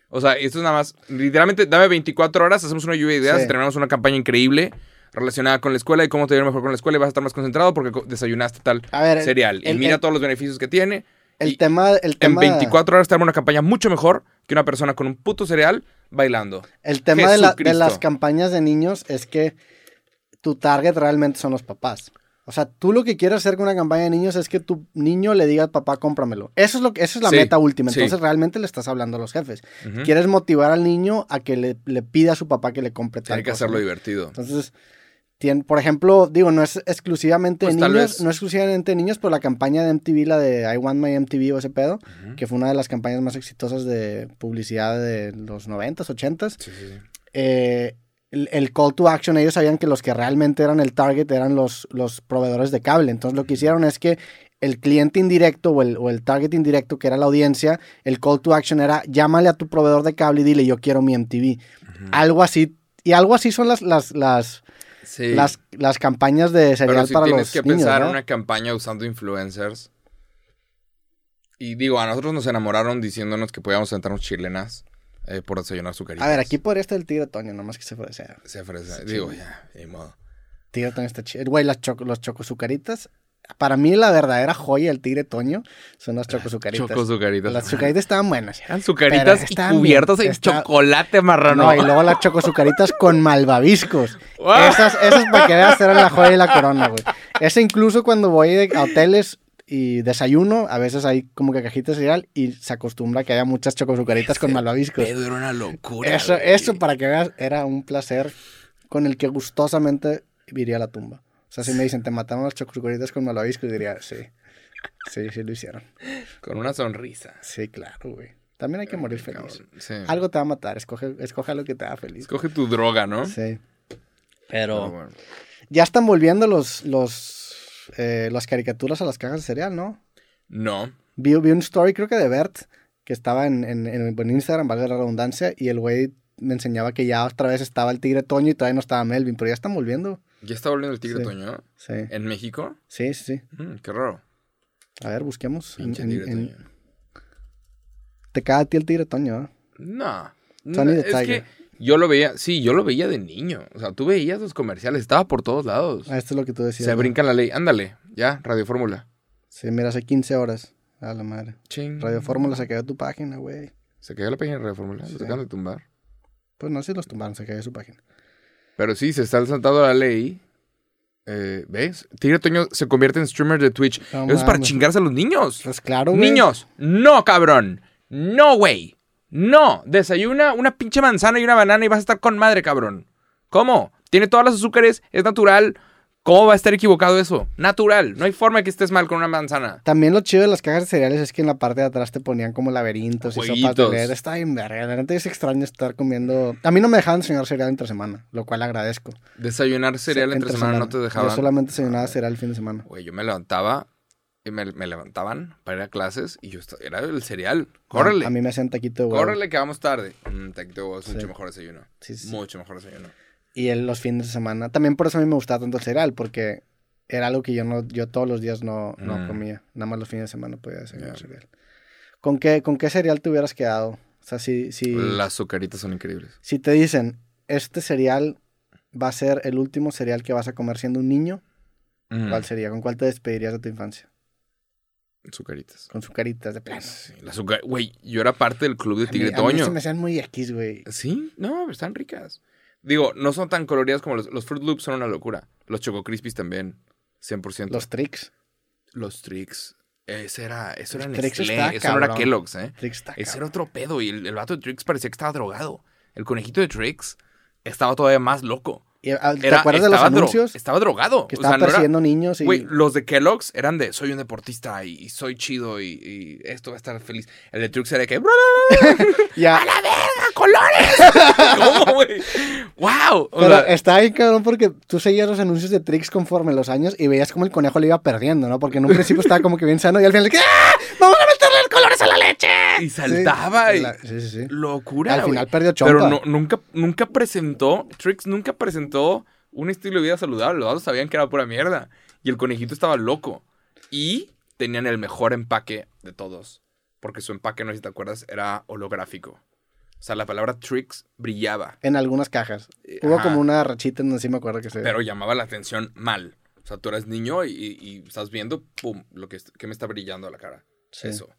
O sea, esto es nada más, literalmente, dame 24 horas, hacemos una lluvia de ideas Sí. y terminamos una campaña increíble relacionada con la escuela y cómo te va a ir mejor con la escuela y vas a estar más concentrado porque desayunaste tal a ver, el- cereal. y mira el- todos los beneficios que tiene. el tema, el en tema, 24 horas te arma una campaña mucho mejor que una persona con un puto cereal bailando. el tema de, la- de Jesucristo. las campañas de niños es que tu target realmente son los papás. O sea, tú lo que quieres hacer con una campaña de niños es que tu niño le diga al papá, cómpramelo. Eso es lo que, esa es la Sí, meta última. sí. Entonces realmente le estás hablando a los jefes. Quieres motivar al niño a que le, le pida a su papá que le compre tal Hay que cosa, hacerlo ¿no? divertido. Entonces, tien- por ejemplo, digo, no es exclusivamente Pues niños, no es exclusivamente niños, pero la campaña de MTV, la de I Want My MTV o ese pedo, que fue una de las campañas más exitosas de publicidad de los 90s, 80s, Sí, sí, sí. eh, el, el call to action, ellos sabían que los que realmente eran el target eran los, los proveedores de cable. Entonces lo que hicieron es que el cliente indirecto o el, o el target indirecto, que era la audiencia, el call to action era llámale a tu proveedor de cable y dile yo quiero mi MTV. Algo así. Y algo así son las, las, las, Sí. las, las campañas de Pero cereal si para tienes los que niños, pensar en ¿no? una campaña usando influencers. Y digo, a nosotros nos enamoraron diciéndonos que podíamos sentarnos chilenas eh, por desayunar sucaritas. A ver, aquí podría estar el tigre Toño, nomás que se ser. Se ofrece. Digo, ya, de modo. Tigre Toño está chido. Güey, las choco, los chocosucaritas. Para mí la verdadera joya del tigre Toño son las chocosucaritas. Choco sucaritas. Las chocosucaritas estaban buenas. Eran sucaritas y cubiertas en está- chocolate marrano. No, y luego las chocosucaritas con malvaviscos. Esas, esas para que veas eran la joya y la corona, güey. Ese incluso cuando voy de- a hoteles y desayuno, a veces hay como que cajitas de cereal y se acostumbra que haya muchas chocosucaritas con malvaviscos. Pedo era una locura. Eso, güey. eso para que veas, era un placer con el que gustosamente iría a la tumba. O sea, si me dicen, te mataron las chocosucaritas con malvaviscos, diría, sí. Sí, sí lo hicieron. Con una sonrisa. Sí, claro, güey. También hay que morir feliz. Sí. Algo te va a matar, escoge, escoge algo que te haga feliz. Escoge tu droga, ¿no? Sí. Pero Pero bueno. ya están volviendo los, los, eh, las caricaturas a las cajas de cereal, ¿no? No. Vi, vi un story, creo que de Bert, que estaba en, en, en- en Instagram, valga la redundancia, y el güey me enseñaba que ya otra vez estaba el tigre Toño y todavía no estaba Melvin, pero ya están volviendo. ¿Ya está volviendo el tigre Sí. Toño? Sí, ¿En México? sí, sí. sí. Mm, qué raro. A ver, busquemos. en- Pinche en- tigre en- Toño. Te caga a ti el tigre Toño, ¿eh? No. No, es que Yo lo veía, sí, yo lo veía de niño. O sea, tú veías los comerciales, estaba por todos lados. Ah, esto es lo que tú decías. Se ¿no? brinca la ley. Ándale, ya, Radio Fórmula. Sí, mira, hace 15 horas. A la madre. Ching. Radio Fórmula se cayó tu página, güey. Se cayó la página de Radio Fórmula. Sí. Los acaban de tumbar. Pues no sé si los tumbaron, se cayó su página. Pero sí, se está saltando la ley. Eh, ¿Ves? Tigre Toño se convierte en streamer de Twitch. No Eso es para chingarse a los niños. Pues claro, güey. Niños, no, cabrón. No, güey. No. Desayuna una pinche manzana y una banana y vas a estar con madre, cabrón. ¿Cómo? Tiene todas las azúcares, es natural. ¿Cómo va a estar equivocado eso? Natural. No hay forma de que estés mal con una manzana. También lo chido de las cajas de cereales es que en la parte de atrás te ponían como laberintos y sopas de Jueguitos. leer. Está bien verga. La neta es extraño estar comiendo. A mí no me dejaban desayunar cereal entre semana, lo cual agradezco. Desayunar cereal Sí, entre, semana, no te dejaban. Yo solamente desayunaba cereal el fin de semana. Güey, yo me levantaba y me, me levantaban para ir a clases y yo era el cereal. Córrele. A mí me hacían taquito de huevo. Córrele que vamos tarde. Mm, taquito de huevo es Sí. mucho mejor desayuno. Sí, sí. Mucho mejor desayuno. Y el- los fines de semana. También por eso a mí me gustaba tanto el cereal, porque era algo que yo no, yo todos los días no, no Mm. comía. Nada más los fines de semana podía desayunar Ya. cereal. ¿Con qué, ¿Con qué cereal te hubieras quedado? O sea, si, si, Las azucaritas son increíbles. si te dicen, este cereal va a ser el último cereal que vas a comer siendo un niño, Mm, ¿cuál sería? ¿Con cuál te despedirías de tu infancia? Azucaritas. Con sucaritas de plano. Sí, las Güey, yo era parte del club de Tigre Toño. se me hacían muy X, güey. Sí, no, están ricas. Digo, no son tan coloridas como los, los Fruit Loops, son una locura. Los Choco Crispies también, 100%. Los tricks. Los Trix. Ese era, eso era Trix Nestlé, está eso no era cabrón. Kellogg's, ¿eh? Tricks está Ese era cabrón. otro pedo y el, el vato de Trix parecía que estaba drogado. El conejito de Trix estaba todavía más loco. Ah, ¿Te Era- acuerdas de los dro- anuncios? estaba drogado. Que O estaba sea, no era- persiguiendo niños y... Güey, los de Kellogg's eran de soy un deportista y, y soy chido y, y esto va a estar feliz. El de Trix era de que Ya, ¡A la verga, colores! ¿Cómo, güey? ¡Wow! O Pero sea, está bien cabrón porque tú seguías los anuncios de Trix conforme los años y veías como el conejo le iba perdiendo, ¿no? Porque en un principio estaba como que bien sano y al final, ¡ah! ¡Vamos a la leche! y saltaba Sí, y... la- sí, sí, sí. Locura, Al final perdió chompa. Pero no- nunca, nunca presentó, Trix nunca presentó un estilo de vida saludable. Los datos sabían que era pura mierda. Y el conejito estaba loco. Y tenían el mejor empaque de todos. Porque su empaque, no sé si te acuerdas, era holográfico. O sea, la palabra Trix brillaba. En algunas cajas. Eh, Hubo ajá. como una rachita en sí me acuerdo que se... Pero llamaba la atención mal. O sea, tú eras niño y estás viendo, pum, lo que, que me está brillando a la cara. Sí. Eso.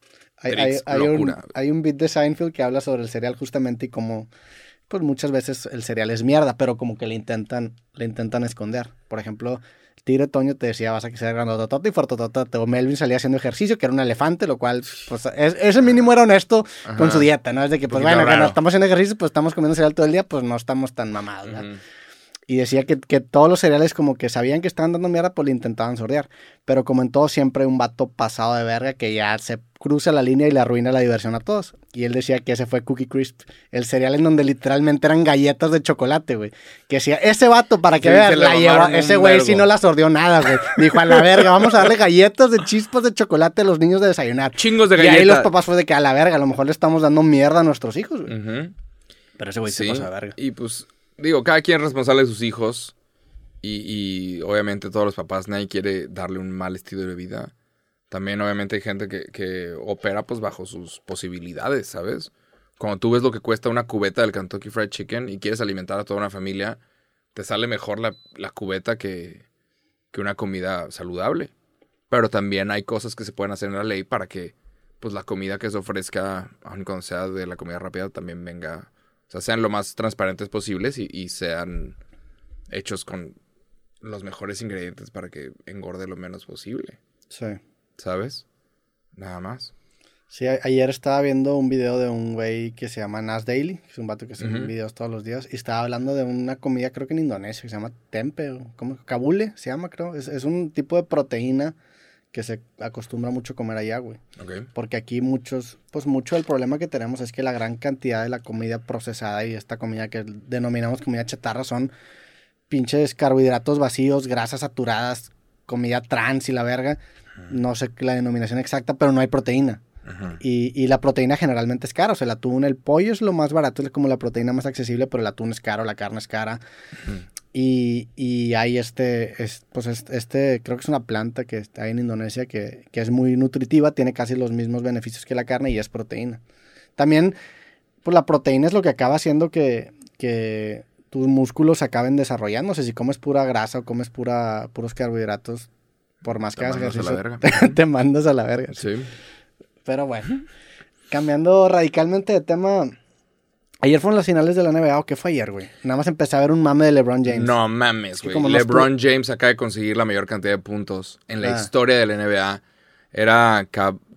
Hay, hay- hay un, hay un beat de Seinfeld que habla sobre el cereal justamente y cómo, pues muchas veces el cereal es mierda, pero como que le intentan, le intentan esconder. Por ejemplo, Tigre Toño te decía, vas a ser grandototote y fuertototote. O Melvin salía haciendo ejercicio, que era un elefante, lo cual, pues, es- ese mínimo era honesto con Ajá. su dieta, ¿no? Es de que, pues bueno, cuando estamos haciendo ejercicio, pues estamos comiendo cereal todo el día, pues no estamos tan mamados, ¿verdad? Ujú. Y decía que, que todos los cereales como que sabían que estaban dando mierda, pues le intentaban sordear. Pero como en todo, siempre un vato pasado de verga que ya se cruza la línea y le arruina la diversión a todos. Y él decía que ese fue Cookie Crisp, el cereal en donde literalmente eran galletas de chocolate, güey. Que decía, ese vato, para que Sí, veas, se la lleva, ese güey sí no la sordeó nada, güey. Dijo, a la verga, vamos a darle galletas de chispas de chocolate a los niños de desayunar. Chingos de y galletas. ahí los papás fue de que a la verga, a lo mejor le estamos dando mierda a nuestros hijos, güey. Pero ese güey se Sí, pasa de verga. Y pues, digo, cada quien es responsable de sus hijos. Y, y obviamente todos los papás, nadie quiere darle un mal estilo de vida. También obviamente hay gente que, que opera pues bajo sus posibilidades, ¿sabes? Cuando tú ves lo que cuesta una cubeta del Kentucky Fried Chicken y quieres alimentar a toda una familia, te sale mejor la, la cubeta que, que una comida saludable. Pero también hay cosas que se pueden hacer en la ley para que pues la comida que se ofrezca, aun cuando sea de la comida rápida, también venga, o sea, sean lo más transparentes posibles y, y sean hechos con los mejores ingredientes para que engorde lo menos posible, Sí. ¿sabes? Nada más. Sí, ayer estaba viendo un video de un güey que se llama Nas Daily, que es un vato que sube Ujú. videos todos los días, y estaba hablando de una comida, creo que en Indonesia, que se llama tempe, o ¿cómo? Kabule se llama, creo. Es, es un tipo de proteína que se acostumbra mucho a comer allá, güey. Porque aquí muchos, pues mucho del problema que tenemos es que la gran cantidad de la comida procesada y esta comida que denominamos comida chatarra son pinches carbohidratos vacíos, grasas saturadas, comida trans y la verga. No sé la denominación exacta, pero no hay proteína. Y, y la proteína generalmente es cara. O sea, el atún, el pollo es lo más barato, es como la proteína más accesible, pero el atún es caro, la carne es cara. Y, y hay este, es, pues es- este, creo que es una planta que está en Indonesia que, que es muy nutritiva, tiene casi los mismos beneficios que la carne y es proteína. También, pues la proteína es lo que acaba haciendo que, que tus músculos acaben desarrollándose. Si comes pura grasa o comes pura, puros carbohidratos, por más que hagas ejercicio, te, te, mandas a la verga. Sí. Pero bueno, cambiando radicalmente de tema, Ayer fueron las finales de la NBA, ¿o qué fue ayer, güey? Nada más empecé a ver un mame de LeBron James. No mames, güey. LeBron James acaba de conseguir la mayor cantidad de puntos en la ah. historia de la NBA. Era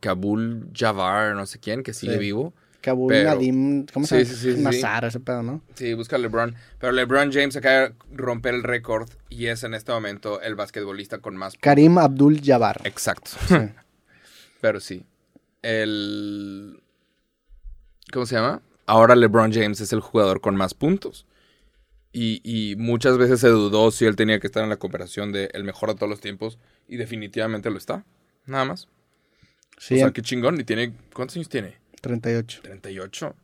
Kabul Jabbar, no sé quién, que sigue vivo. Kabul Nadim, ¿cómo se llama? Sí, sí, Nazar, ese pedo, ¿no? Sí, busca LeBron. Pero LeBron James acaba de romper el récord y es en este momento el basquetbolista con más. Karim Abdul Jabbar. Exacto. Pero sí. El. ¿Cómo se llama? Ahora LeBron James es el jugador con más puntos. Y, muchas veces se dudó si él tenía que estar en la cooperación de el mejor de todos los tiempos. Y definitivamente lo está. Nada más. Sí. O sea, qué chingón. ¿Y tiene, cuántos años tiene? 38. 38.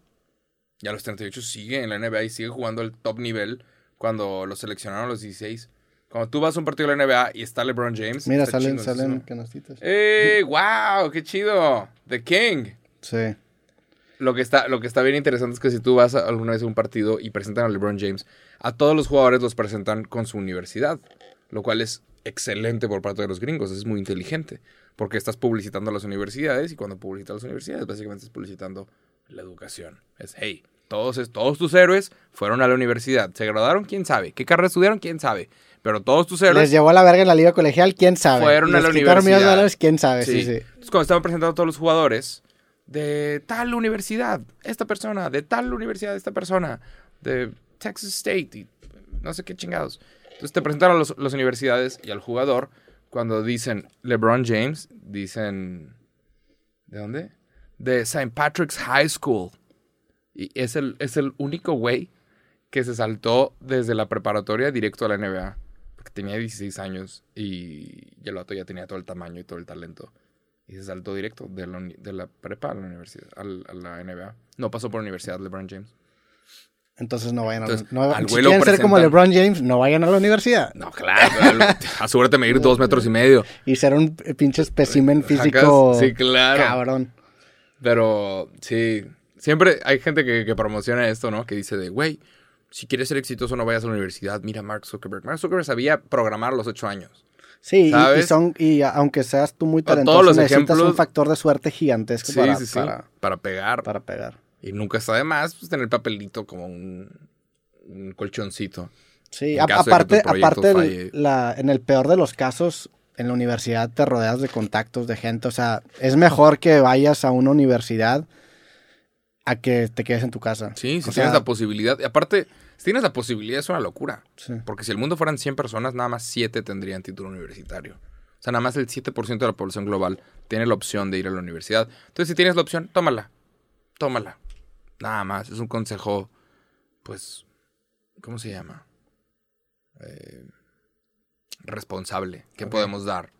Y a los 38 sigue en la NBA y sigue jugando al top nivel cuando lo seleccionaron a los 16. Cuando tú vas a un partido de la NBA y está LeBron James. Mira, salen, salen canastitas. ¡Eh! ¡Wow! ¡Qué chido! The King. Sí. Lo que, está, lo que está bien interesante es que si tú vas alguna vez a un partido y presentan a LeBron James, a todos los jugadores los presentan con su universidad, lo cual es excelente por parte de los gringos, es muy inteligente, porque estás publicitando las universidades y cuando publicitas las universidades básicamente estás publicitando la educación. Es, hey, todos, todos tus héroes fueron a la universidad, se graduaron, quién sabe, qué carrera estudiaron, quién sabe, pero todos tus héroes... Les llevó a la verga en la liga colegial, quién sabe. Fueron a la universidad. quién sabe, sí, sí. Entonces cuando estaban presentando a todos los jugadores de tal universidad, esta persona, de tal universidad, esta persona, de Texas State, y no sé qué chingados. Entonces te presentan a las universidades y al jugador. Cuando dicen LeBron James, dicen. ¿De dónde? De St. Patrick's High School. Y es el, es el único güey que se saltó desde la preparatoria directo a la NBA. Porque tenía 16 años y el otro ya tenía todo el tamaño y todo el talento. Y se saltó directo de la, de la prepa a la universidad, a la NBA. No pasó por la universidad LeBron James. Entonces no vayan a la no, Si quieren ser como LeBron James, no vayan a la universidad. No, claro. asegúrate de medir dos metros y medio. Y ser un pinche espécimen físico. Sí, claro. Cabrón. Pero sí, siempre hay gente que, que promociona esto, ¿no? Que dice de, güey, si quieres ser exitoso no vayas a la universidad. Mira Mark Zuckerberg. Mark Zuckerberg sabía programar a los ocho años. Sí, y, son, y aunque seas tú muy talentoso, todos necesitas un factor de suerte gigantesco para, para, pegar. Para pegar. Y nunca está de más pues, tener papelito como un, colchoncito. Sí, aparte, aparte la, en el peor de los casos, en la universidad te rodeas de contactos de gente. O sea, es mejor que vayas a una universidad a que te quedes en tu casa. Sí, si tienes la posibilidad. Y aparte, si tienes la posibilidad, es una locura. Porque si el mundo fueran 100 personas, nada más 7 tendrían título universitario. O sea, nada más el 7% de la población global tiene la opción de ir a la universidad. Entonces, si tienes la opción, tómala. Tómala. Nada más. Es un consejo, pues, ¿cómo se llama? Eh, responsable que podemos dar.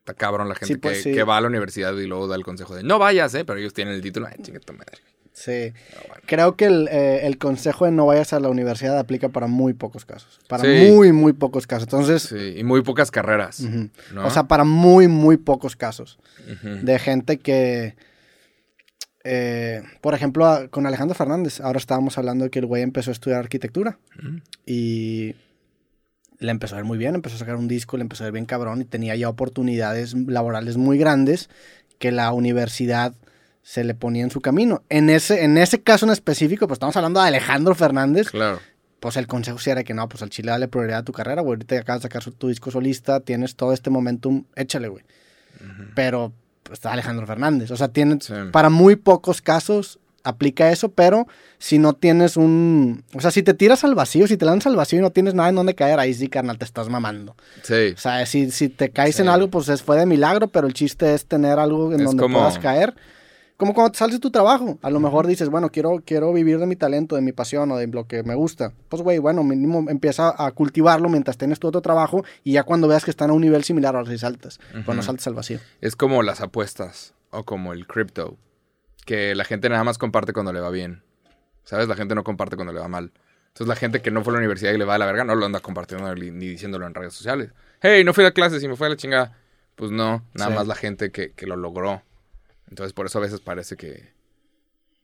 Está cabrón la gente pues que, va a la universidad y luego da el consejo de no vayas, ¿eh? Pero ellos tienen el título. Ay, chinga tu madre. Sí. Creo que eh, el, consejo de no vayas a la universidad aplica para muy pocos casos. Para muy, muy pocos casos. Entonces. Sí, y muy pocas carreras. O sea, para muy, muy pocos casos. De gente que. Eh, por ejemplo, con Alejandro Fernández, ahora estábamos hablando de que el güey empezó a estudiar arquitectura. Y le empezó a ver muy bien, empezó a sacar un disco, le empezó a ver bien cabrón y tenía ya oportunidades laborales muy grandes que la universidad se le ponía en su camino. En ese, en ese caso en específico, pues estamos hablando de Alejandro Fernández. Claro. Pues el consejo sí era que no, pues al Chile dale prioridad a tu carrera, güey. Ahorita acabas de sacar tu disco solista, tienes todo este momentum, échale, güey. Pero pues, está Alejandro Fernández. O sea, tiene, para muy pocos casos aplica eso, pero si no tienes un... O sea, si te tiras al vacío, si te lanzas al vacío y no tienes nada en donde caer, ahí sí, carnal, te estás mamando. Sí. O sea, si, si te caes en algo, pues fue de milagro, pero el chiste es tener algo en donde puedas caer como cuando sales de tu trabajo, a lo mejor dices, bueno, quiero, quiero vivir de mi talento, de mi pasión o de lo que me gusta. Pues, güey, bueno, mínimo empieza a cultivarlo mientras tienes tu otro trabajo y ya cuando veas que están a un nivel similar, ahora sí saltas. Cuando saltas al vacío. Es como las apuestas o como el crypto, que la gente nada más comparte cuando le va bien. ¿Sabes? La gente no comparte cuando le va mal. Entonces la gente que no fue a la universidad y le va a la verga no lo anda compartiendo ni diciéndolo en redes sociales. Hey, no fui a clases y me fue a la chingada. Pues no, nada más la gente que, que lo logró entonces por eso a veces parece que,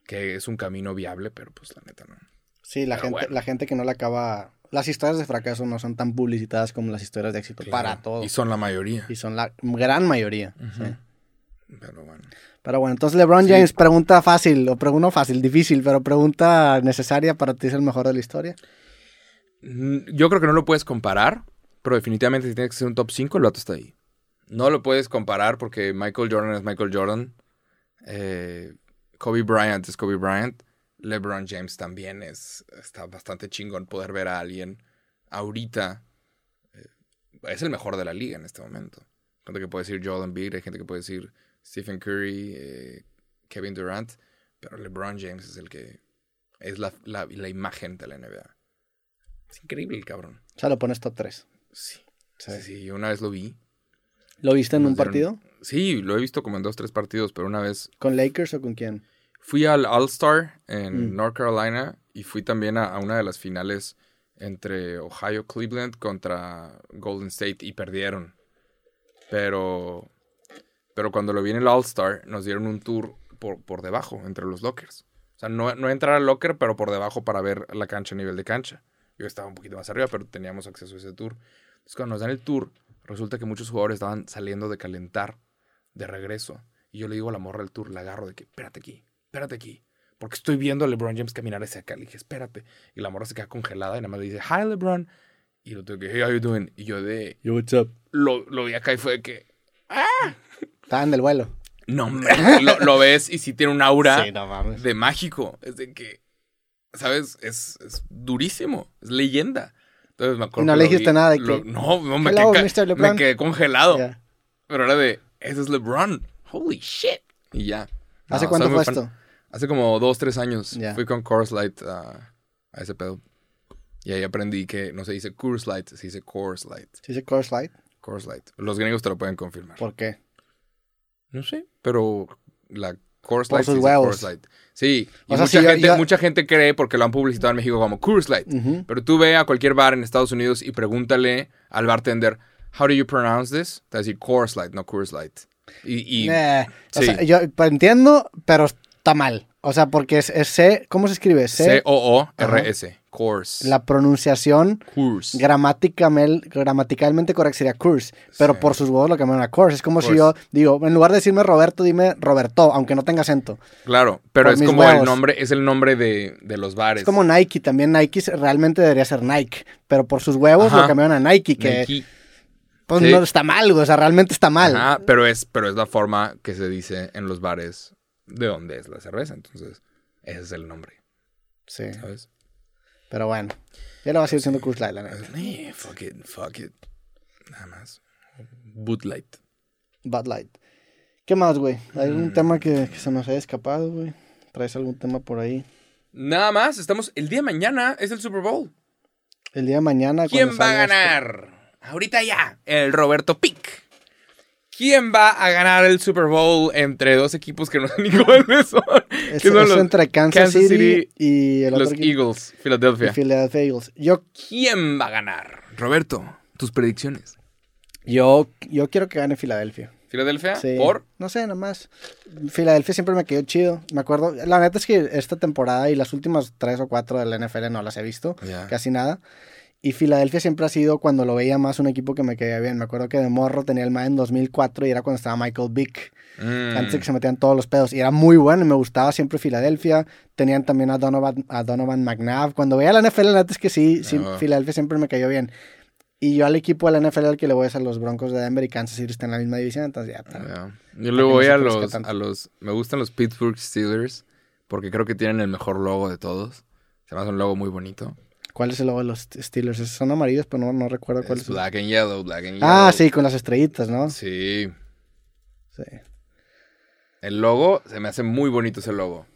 que es un camino viable, pero pues la neta no. Sí, la gente, la gente que no le acaba. Las historias de fracaso no son tan publicitadas como las historias de éxito para todo. Y son la mayoría. Y son la gran mayoría. sí. Pero bueno. Pero bueno, entonces LeBron James, pregunta fácil, o pregunta fácil, difícil, pero pregunta necesaria para ti es el mejor de la historia. Mm, yo creo que no lo puedes comparar, pero definitivamente si tienes que ser un top 5, el vato está ahí. No lo puedes comparar porque Michael Jordan es Michael Jordan. Eh, Kobe Bryant es Kobe Bryant. LeBron James también es. Está bastante chingón poder ver a alguien ahorita. Eh, es el mejor de la liga en este momento. Hay gente que puede decir Jordan Beat, hay gente que puede decir Stephen Curry, eh, Kevin Durant. Pero LeBron James es el que. Es la, la, la imagen de la NBA. Es increíble el cabrón. O sea, lo pones top 3. Sí. Sí, sí, una vez lo vi. ¿Lo viste en un partido? Sí, lo he visto como en dos, tres partidos, pero una vez. ¿Con Lakers o con quién? Fui al All-Star en mm. North Carolina y fui también a, una de las finales entre Ohio Cleveland contra Golden State y perdieron. Pero. Pero cuando lo vi en el All-Star, nos dieron un tour por, por debajo, entre los lockers. O sea, no, no entrar al locker, pero por debajo para ver la cancha a nivel de cancha. Yo estaba un poquito más arriba, pero teníamos acceso a ese tour. Entonces, cuando nos dan el tour, resulta que muchos jugadores estaban saliendo de calentar de regreso. Y yo le digo a la morra del tour, la agarro de que, espérate aquí, espérate aquí. Porque estoy viendo a LeBron James caminar hacia acá. Le dije, espérate. Y la morra se queda congelada y nada más le dice, hi LeBron. Y lo tengo que, hey, how you doing? Y yo de, yo, what's up? Lo, lo vi acá y fue de que, ¡ah! Estaban del vuelo. No, lo, lo, ves y sí tiene un aura de mágico. Es de que, ¿sabes? Es, es durísimo. Es leyenda. Entonces me acuerdo. no le dijiste nada de que. no, no me, quedé, me, quedé, congelado. Pero era de, ese es LeBron. Holy shit. Y ya. ¿Hace cuánto fue esto? Hace como dos, tres años. Fui con Coors Light a ese pedo. Y ahí aprendí que no se dice Coors Light, se dice Coors Light. ¿Se dice Coors Light? Coors Light. Los gringos te lo pueden confirmar. ¿Por qué? No sé, pero la Coors Light, se dice Coors Light. Sí, y mucha, gente, mucha gente cree porque lo han publicitado en México como Coors Light. Pero tú ve a cualquier bar en Estados Unidos y pregúntale al bartender, how do you pronounce this? Te va a decir Coors Light, no Coors Light. Y, yo entiendo, pero está mal. O sea, porque es, C, ¿cómo se escribe? C-O-O-R-S. Course. La pronunciación gramaticalmente correcta sería course, pero por sus huevos lo cambiaron a course. Es como si yo digo, en lugar de decirme Roberto, dime Roberto, aunque no tenga acento. Claro, pero es como el nombre, es el nombre de, los bares. Es como Nike, también Nike realmente debería ser Nike, pero por sus huevos lo cambiaron a Nike, que... Pues no está mal, o sea, realmente está mal. Ajá, pero es, pero es la forma que se dice en los bares de dónde es la cerveza. Entonces, ese es el nombre. Sí. ¿Sabes? Pero bueno, ya lo va a seguir siendo Coors Light, la neta. Eh, fuck it, fuck it. Nada más. Bud Light. Bud Light. ¿Qué más, güey? ¿Hay algún mm. tema que, se nos haya escapado, güey? ¿Traes algún tema por ahí? Nada más, estamos. El día de mañana es el Super Bowl. El día de mañana. ¿Quién va a ganar? Ahorita ya, el Roberto Pick. ¿Quién va a ganar el Super Bowl entre dos equipos que no son ni cuáles son? Es, entre Kansas, City, y los Eagles, Philadelphia. Philadelphia Eagles. Yo, ¿Quién va a ganar? Roberto, tus predicciones. Yo, yo quiero que gane Filadelfia. ¿Filadelfia? Sí. ¿Por? No sé, nada más. Filadelfia siempre me quedó chido. Me acuerdo. La neta es que esta temporada y las últimas tres o cuatro de la NFL no las he visto. Casi nada. Y Filadelfia siempre ha sido cuando lo veía más un equipo que me quedaba bien. Me acuerdo que de morro tenía el MAD en 2004 y era cuando estaba Michael Vick. Mm. Antes de que se metían todos los pedos. Y era muy bueno y me gustaba siempre Filadelfia. Tenían también a Donovan, a Donovan McNabb. Cuando veía la NFL, la neta es que sí, sí. Filadelfia siempre me cayó bien. Y yo al equipo de la NFL al que le voy a hacer los Broncos de Denver y Kansas City está en la misma división, entonces ya está. Yo le voy a los, a los... Me gustan los Pittsburgh Steelers porque creo que tienen el mejor logo de todos. Se me hace un logo muy bonito. ¿Cuál es el logo de los Steelers? Son amarillos, pero no, no recuerdo cuál es. Black and yellow, black and ah, yellow. Ah, sí, con las estrellitas, ¿no? Sí. Sí. El logo, se me hace muy bonito ese logo.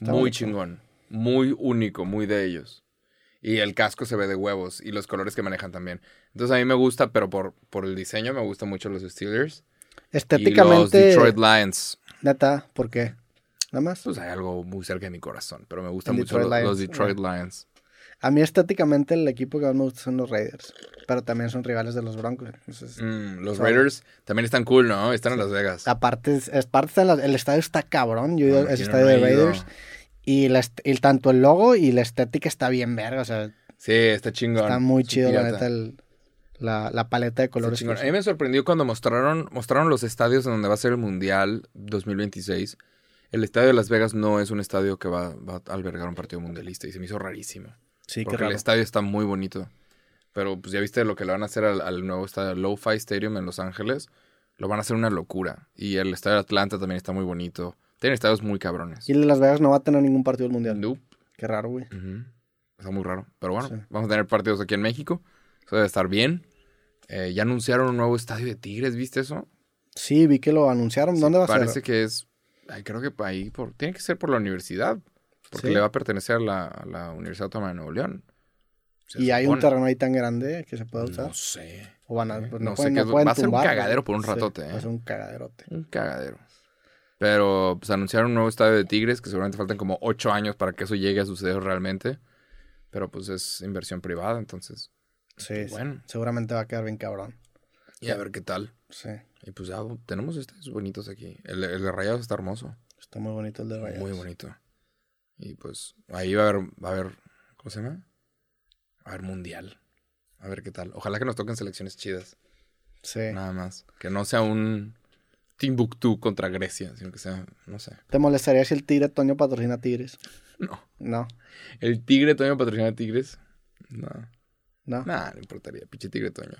muy chingón. Muy único, muy de ellos. Y el casco se ve de huevos y los colores que manejan también. Entonces a mí me gusta, pero por, por el diseño me gustan mucho los Steelers. Estéticamente. Y los Detroit Lions. Neta, ¿por qué? Nada más. Pues hay algo muy cerca de mi corazón, pero me gustan mucho los, Detroit Lions. A mí estéticamente el equipo que más me gusta son los Raiders, pero también son rivales de los Broncos. Mm, los Raiders también están cool, ¿no? Están en Las Vegas. Aparte, es, parte el estadio está cabrón, yo he ido estadio de Raiders. Y, la y tanto el logo y la estética está bien verga, o sea, Sí, está chingón. está muy chido, la neta, el- la, la paleta de colores. A mí me sorprendió cuando mostraron, mostraron los estadios en donde va a ser el Mundial 2026. El estadio de Las Vegas no es un estadio que va, va a albergar un partido mundialista y se me hizo rarísimo. Sí, porque el estadio está muy bonito. Pero pues ya viste lo que le van a hacer al, al nuevo estadio Lo-Fi Stadium en Los Ángeles. Lo van a hacer una locura. Y el estadio de Atlanta también está muy bonito. Tienen estadios muy cabrones. Y el de Las Vegas no va a tener ningún partido del mundial. Nope. Qué raro, güey. Está muy raro. Pero bueno, Sí. vamos a tener partidos aquí en México. Eso debe estar bien. Eh, ya anunciaron un nuevo estadio de Tigres, ¿viste eso? Sí, vi que lo anunciaron. ¿Dónde va a Parece ser? que es. ay, creo que ahí. Por, tiene que ser por la universidad. Porque Sí. le va a pertenecer a la, a la Universidad Autónoma de Nuevo León. Se Y hay un terreno ahí tan grande que se puede usar. No sé. o van a, eh, pues, no no, sé pueden, qué- no pueden va a ser un cagadero por un Sí, ratote, Va eh. a ser un cagaderote. Un cagadero. Pero pues anunciaron un nuevo estadio de Tigres, que seguramente faltan como ocho años para que eso llegue a suceder realmente. Pero pues es inversión privada, entonces. Sí, pues, sí. bueno. seguramente va a quedar bien cabrón. Y a ver qué tal. Sí, Y pues ya tenemos estadios bonitos aquí. El, el de Rayados está hermoso. está muy bonito el de Rayados. Muy bonito. Y pues ahí va a haber, va a haber, ¿cómo se llama? Va a haber mundial. A ver qué tal. Ojalá que nos toquen selecciones chidas. Sí. Nada más. Que no sea un Timbuktu contra Grecia, sino que sea, no sé. ¿Te molestaría si el Tigre Toño patrocina Tigres? No. No, El Tigre Toño patrocina Tigres. No. No. Nada, no importaría. Pinche Tigre Toño.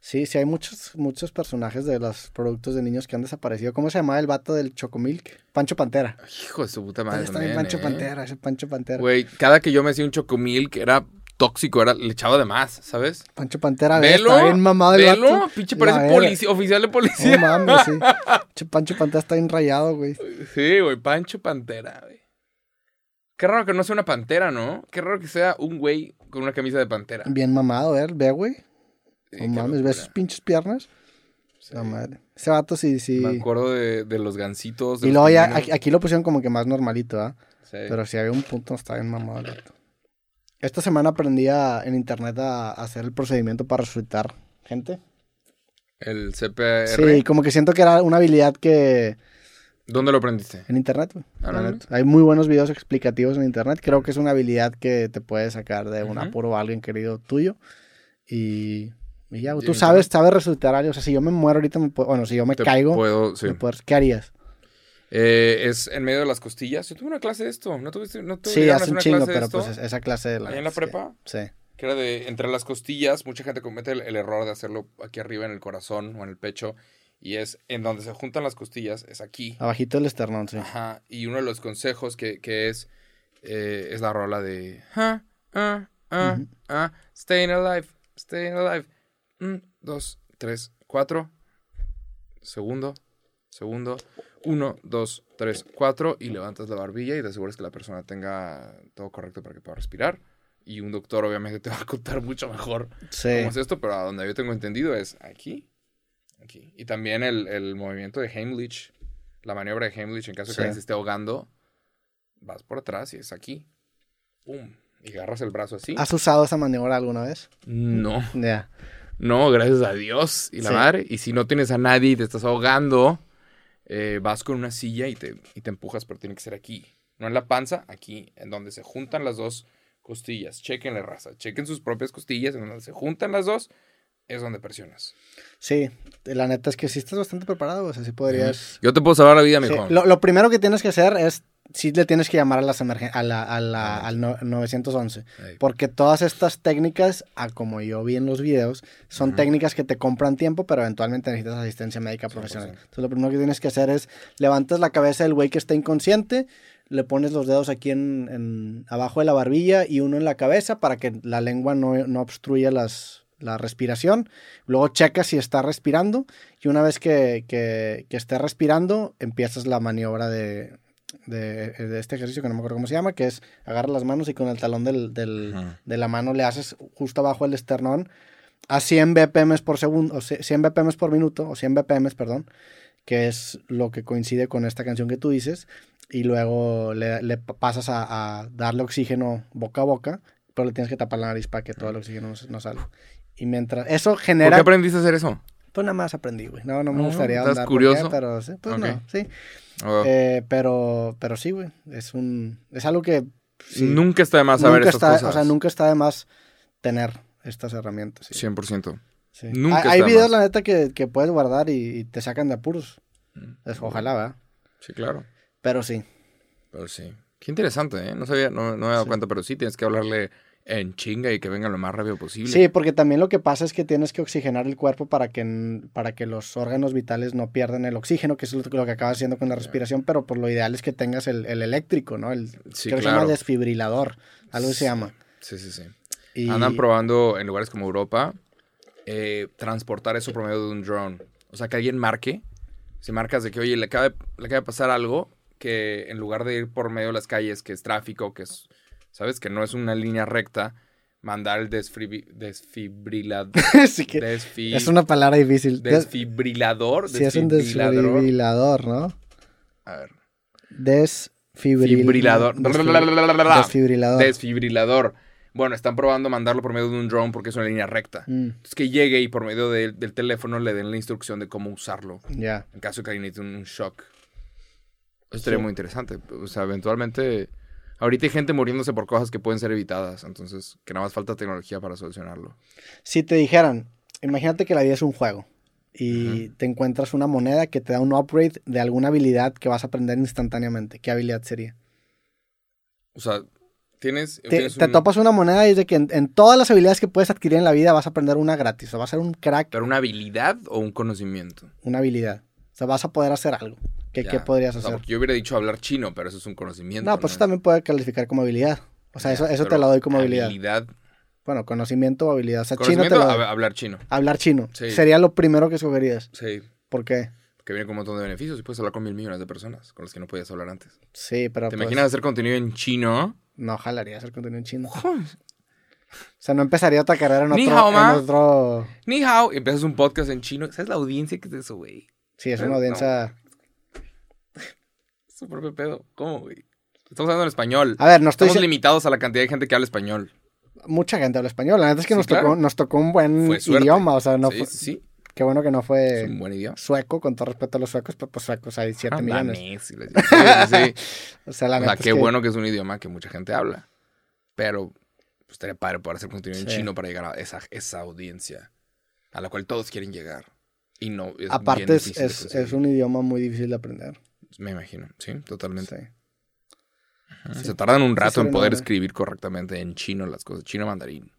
Sí, sí, hay muchos, muchos personajes de los productos de niños que han desaparecido. ¿Cómo se llamaba el vato del Chocomilk? Pancho Pantera. Hijo de su puta madre. Está también, Pancho ¿eh? Pantera, ese Pancho Pantera. Güey, cada que yo me hacía un chocomil que era tóxico, era, le echaba de más, ¿sabes? Pancho Pantera, ve, Velo, está bien mamado el velo, vato. pinche La parece policía, oficial de policía. No mames, sí. Pancho Pantera está bien rayado, güey. Sí, güey, Pancho Pantera, güey. Qué raro que no sea una pantera, ¿no? Qué raro que sea un güey con una camisa de pantera. Bien mamado, ¿eh? Ve, güey. Sí, No mames. ¿ves sus pinches piernas? Sí. La madre. Ese vato sí, sí. Me acuerdo de, de los gancitos. de Y los luego ya, aquí, aquí lo pusieron como que más normalito, ¿ah? Sí. Pero si había un punto, está bien mamado el vato. Esta semana aprendí a- en internet a, a hacer el procedimiento para resucitar gente. El CPR. Sí, como que siento que era una habilidad que... ¿Dónde lo aprendiste? En internet, güey. Ah, no. Hay muy buenos videos explicativos en internet. Creo que es una habilidad que te puede sacar de un Ujú. apuro a alguien querido tuyo. Y, y ya, tú sabes, sabes resucitar a alguien. O sea, si yo me muero ahorita, me puedo- bueno, si yo me Te caigo, Puedo, sí. me puedo- ¿qué harías? Eh, es en medio de las costillas. Yo tuve una clase de esto. ¿No tuviste? ¿No te Sí, hace un chingo, pero esto? pues es- esa clase de la... ¿Ahí en la sí, prepa? Sí. Que era de entre las costillas. Mucha gente comete el, el error de hacerlo aquí arriba en el corazón o en el pecho. Y es en donde se juntan las costillas, es aquí. Abajito del esternón, sí. Ajá. Y uno de los consejos que, que es, eh, es la rola de... Ah, ah, ah, ah, staying alive, staying alive. Un, dos, tres, cuatro. Segundo, segundo. Uno, dos, tres, cuatro. Y levantas la barbilla y te aseguras que la persona tenga todo correcto para que pueda respirar. Y un doctor obviamente te va a contar mucho mejor Sí. cómo es esto, pero a donde yo tengo entendido es aquí, aquí. Y también el, el movimiento de Heimlich, la maniobra de Heimlich en caso de Sí. que alguien se esté ahogando, vas por atrás y es aquí. ¡Pum! Y agarras el brazo así. ¿Has usado esa maniobra alguna vez? No, Ya. no, gracias a Dios y la Sí. madre. Y si no tienes a nadie y te estás ahogando, eh, vas con una silla y te, y te empujas, pero tiene que ser aquí. No en la panza, aquí, en donde se juntan las dos costillas. Chequen la raza, chequen sus propias costillas, en donde se juntan las dos, es donde presionas. Sí, la neta es que sí estás bastante preparado, o sea, sí podrías... Yo te puedo salvar la vida, Sí, mijo. Lo, lo primero que tienes que hacer es, sí le tienes que llamar a las emergen a la, a la- al no- 911. Ey. Porque todas estas técnicas, a como yo vi en los videos, son técnicas que te compran tiempo, pero eventualmente necesitas asistencia médica 100%. profesional. Entonces lo primero que tienes que hacer es levantas la cabeza del güey que está inconsciente, le pones los dedos aquí en, en- abajo de la barbilla y uno en la cabeza para que la lengua no, no obstruya las, la respiración. Luego checas si está respirando y una vez que, que- que esté respirando, empiezas la maniobra de, de, de este ejercicio que no me acuerdo cómo se llama, que es agarras las manos y con el talón del, del- de la mano le haces justo abajo el esternón a 100 BPM por segundo, o ce- 100 BPM por minuto, o 100 BPM, perdón, que es lo que coincide con esta canción que tú dices, y luego le, le pa- pasas a, a darle oxígeno boca a boca, pero le tienes que tapar la nariz para que todo el oxígeno no, no salga. Y mientras eso ¿Por genera qué aprendiste a hacer eso? Pues nada más aprendí, güey. No, no me No, gustaría ¿estás andar curioso? por qué, pero sí, pues no, sí. Oh, Eh, pero, pero sí, güey. Es un, es algo que sí, Nunca está de más saber estas está, cosas. o sea, nunca está de más tener estas herramientas. sí. 100%. Sí. Nunca hay, videos, más. la neta, que, que puedes guardar y, y te sacan de apuros. Mm. Es- ojalá, ¿verdad? Sí, claro. Pero sí. Pero sí. Qué interesante, ¿eh? No sabía, no, no me he dado cuenta, pero sí tienes que hablarle en chinga y que venga lo más rápido posible. Sí, porque también lo que pasa es que tienes que oxigenar el cuerpo para que, para que los órganos vitales no pierdan el oxígeno, que es lo, lo que acabas haciendo con la respiración, pero por lo ideal es que tengas el, el eléctrico, ¿no? El, Sí, creo que se claro. llama desfibrilador, algo se llama. Sí, sí, sí. Y, Andan probando en lugares como Europa eh, transportar eso por medio de un drone. O sea, que alguien marque. Si marcas de que, oye, le acaba, de, le acaba de pasar algo, que en lugar de ir por medio de las calles, que es tráfico, que es, ¿sabes? Que no es una línea recta, mandar el desfibri- desfibrilador. sí que desfi- es una palabra difícil. Des- desfibrilador. sí, es un desfibrilador. desfibrilador, ¿no? A ver. Desfibril- Fibrilador. desfibri- Desfibrilador. Desfibrilador. Bueno, están probando mandarlo por medio de un drone porque es una línea recta. Mm, Entonces que llegue y por medio de- del teléfono le den la instrucción de cómo usarlo. ya. En caso de que alguien necesite un, shock. Eso Sí. muy interesante. O sea, eventualmente... Ahorita hay gente muriéndose por cosas que pueden ser evitadas. Entonces, que nada más falta tecnología para solucionarlo. Si te dijeran, imagínate que la vida es un juego y te encuentras una moneda que te da un upgrade de alguna habilidad que vas a aprender instantáneamente, ¿qué habilidad sería? O sea, tienes... Te, tienes te un- topas una moneda y es de que en, en todas las habilidades que puedes adquirir en la vida vas a aprender una gratis. O sea, vas a ser un crack, ¿Pero una habilidad o un conocimiento? una habilidad. O sea, vas a poder hacer algo. ¿Qué, qué podrías O sea, hacer? porque yo hubiera dicho hablar chino, pero eso es un conocimiento. No, pues eso también puede calificar como habilidad. O sea, eso, eso te lo doy como habilidad. Habilidad. Bueno, conocimiento o habilidad. O sea, chino te lo doy. hablar chino. Hablar chino. Sí. Sería lo primero que escogerías. Sí. ¿Por qué? Que viene con un montón de beneficios y puedes hablar con mil millones de personas con las que no podías hablar antes. Sí, pero. ¿Te pues, imaginas hacer contenido en chino? No jalaría hacer contenido en chino. O sea, no empezaría otra carrera en Ni otro, hao, en ma. otro... Ni hao, y empiezas un podcast en chino. ¿Sabes la audiencia que es eso, güey? Sí, es Eh, una audiencia... su propio pedo. ¿Cómo, güey? Estamos hablando en español. A ver, no estoy... Estamos limitados a la cantidad de gente que habla español. Mucha gente habla español. La neta es que Sí, nos, claro. tocó, nos tocó un buen idioma. O sea, no sí, fue- sí. Qué bueno que no Es fue un buen idioma. sueco, con todo respeto a los suecos, pero pues suecos hay 7 Ah, millones. danés, Sí, sí. O sea, la O neta sea, es qué que- bueno que es un idioma que mucha gente habla. Pero pues, estaría padre poder hacer contenido en chino para llegar a esa, esa audiencia a la cual todos quieren llegar. Y no es bien Aparte es, de es, conseguir. es un idioma muy difícil de aprender. Me imagino, sí, totalmente. Sí. Ajá. Sí. Se tardan un Sí, rato en poder escribir correctamente en chino las cosas, chino mandarín.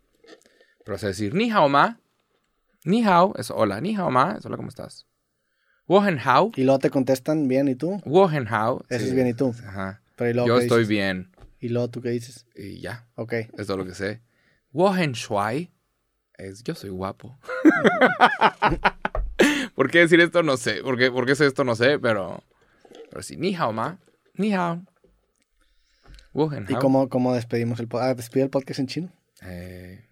Pero vas a decir, ni hao ma, ni hao es hola, ni hao ma es hola, ¿cómo estás? Wohen hao, Y luego te contestan bien, ¿y tú? wohen hao. Sí. es bien, ¿y tú? Ajá. Pero ¿y luego Yo estoy dices? bien. ¿Y luego tú qué dices? Y ya, Ok. es todo lo que sé. Wohen shuai es yo soy guapo. ¿Por qué decir esto? No sé. ¿Por qué, por qué sé esto? No sé, pero. Pero sí, ni hao ma, ni hao. ¿Y cómo, cómo despedimos el podcast? Ah, despide el podcast en chino. Eh,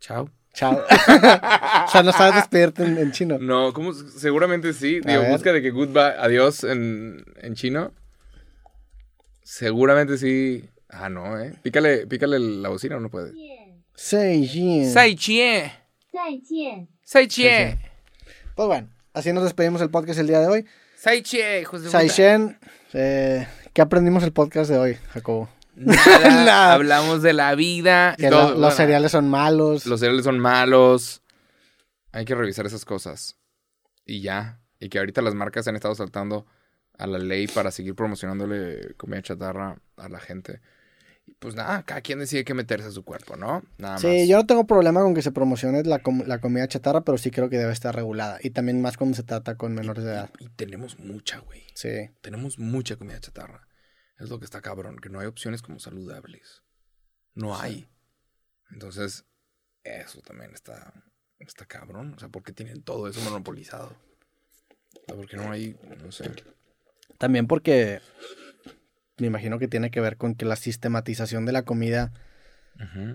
chao. Chao. o sea, no sabes despedirte en, chino. No, ¿cómo? seguramente sí. Digo, busca de que goodbye, adiós en, en chino. Seguramente sí. Ah, no, ¿eh? Pícale, pícale la bocina o no puede. Sei Jin. Sei Chie. Sei Chie. Sei Chie. Pues bueno, así nos despedimos el podcast el día de hoy. Sai chie, hijos de Sai puta. Shen, eh, ¿qué aprendimos el podcast de hoy, Jacobo? Nada, Nada. Hablamos de la vida. Que todo. la- los Bueno, cereales son malos. Los cereales son malos. Hay que revisar esas cosas. Y ya. Y que ahorita las marcas han estado saltando a la ley para seguir promocionándole comida chatarra a la gente. Y pues nada, cada quien decide qué meterse a su cuerpo, ¿no? Nada Sí, más. yo no tengo problema con que se promocione la, com- la comida chatarra, pero sí creo que debe estar regulada. Y también más cuando se trata con menores de edad. Y tenemos mucha, güey. Sí. Tenemos mucha comida chatarra. Es lo que está cabrón, que no hay opciones como saludables. No hay. Entonces, eso también está, está cabrón. O sea, ¿por qué tienen todo eso monopolizado? O sea, ¿por qué no hay, no sé? También porque me imagino que tiene que ver con que la sistematización de la comida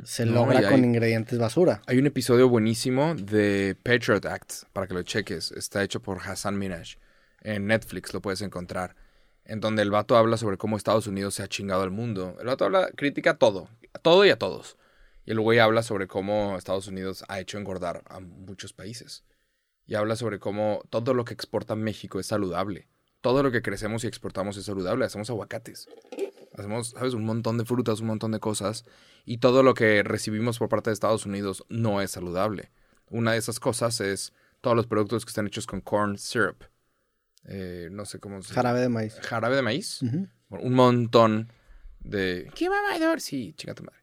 se No, logra con ingredientes basura. hay un episodio buenísimo de Patriot Act, para que lo cheques. Está hecho por Hassan Minaj. En Netflix lo puedes encontrar. En donde el vato habla sobre cómo Estados Unidos se ha chingado al mundo. El vato habla, critica todo. A todo y a todos. Y el güey habla sobre cómo Estados Unidos ha hecho engordar a muchos países. y habla sobre cómo todo lo que exporta México es saludable. Todo lo que crecemos y exportamos es saludable. Hacemos aguacates. Hacemos, ¿sabes? Un montón de frutas, un montón de cosas. Y todo lo que recibimos por parte de Estados Unidos no es saludable. Una de esas cosas es todos los productos que están hechos con corn syrup. Eh, no sé cómo se Jarabe de maíz. Jarabe de maíz. Un montón de... ¿Qué mamador? Sí, chica tu madre.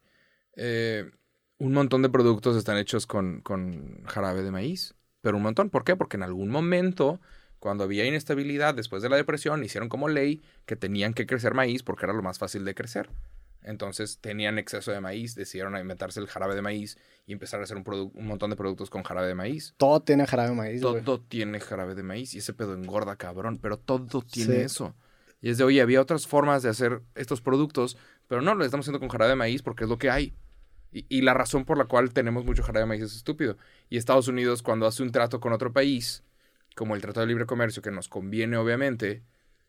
Eh, un montón de productos están hechos con, con jarabe de maíz. Pero un montón. ¿Por qué? Porque en algún momento cuando había inestabilidad después de la depresión, hicieron como ley que tenían que crecer maíz porque era lo más fácil de crecer. Entonces tenían exceso de maíz, decidieron inventarse el jarabe de maíz y empezar a hacer un, un montón de productos con jarabe de maíz. Todo tiene jarabe de maíz. Todo tiene jarabe de maíz y ese pedo engorda cabrón, pero todo tiene eso. Y es de, oye, había otras formas de hacer estos productos, pero no, lo estamos haciendo con jarabe de maíz porque es lo que hay. Y, y la razón por la cual tenemos mucho jarabe de maíz es estúpido. Y Estados Unidos, cuando hace un trato con otro país, como el Tratado de Libre Comercio, que nos conviene obviamente,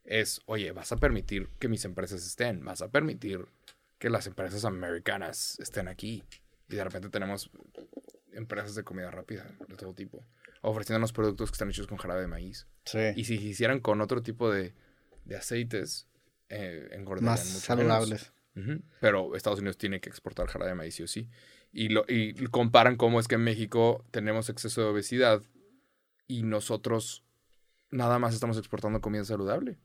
es, oye, vas a permitir que mis empresas estén, vas a permitir que las empresas americanas estén aquí. Y de repente tenemos empresas de comida rápida de todo tipo, ofreciéndonos productos que están hechos con jarabe de maíz. Sí. Y si hicieran con otro tipo de, de aceites, eh, engordarían Más saludables. Pero Estados Unidos tiene que exportar jarabe de maíz sí o sí. Y, lo, y comparan cómo es que en México tenemos exceso de obesidad y nosotros nada más estamos exportando comida saludable.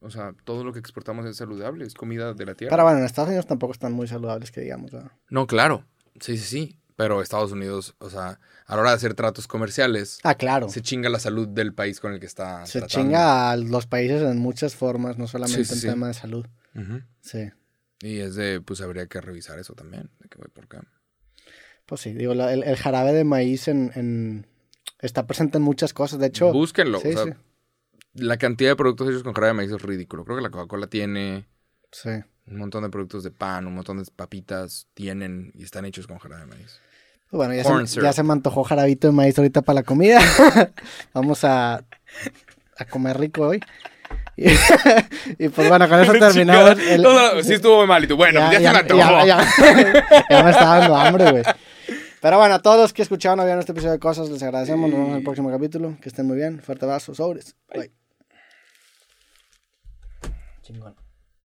O sea, todo lo que exportamos es saludable, es comida de la tierra. Pero bueno, en Estados Unidos tampoco están muy saludables, que digamos. No, claro. Sí, sí, sí. Pero Estados Unidos, o sea, a la hora de hacer tratos comerciales. Ah, claro. Se chinga la salud del país con el que está. Se chinga a los países en muchas formas, no solamente en tema de salud. Sí. Y es de, pues habría que revisar eso también, de qué voy por qué. Pues sí, digo, el, jarabe de maíz en Está presente en muchas cosas, de hecho. Búsquenlo. La cantidad de productos hechos con jarabe de maíz es ridículo. Creo que la Coca-Cola tiene. Sí. Un montón de productos de pan, un montón de papitas tienen y están hechos con jarabe de maíz. Pues bueno, ya, se, ya se, me antojó jarabito de maíz ahorita para la comida. Vamos a, a comer rico hoy. Y, pues bueno, con eso terminamos. El, sí estuvo muy malito. Bueno, ya, ya, se me antojó. ya me está dando hambre, güey. Pero bueno, a todos los que escucharon o vieron este episodio de Cosas, les agradecemos. Nos vemos en el próximo capítulo. Que estén muy bien. Fuerte abrazo. Sobres. Bye. Chingón.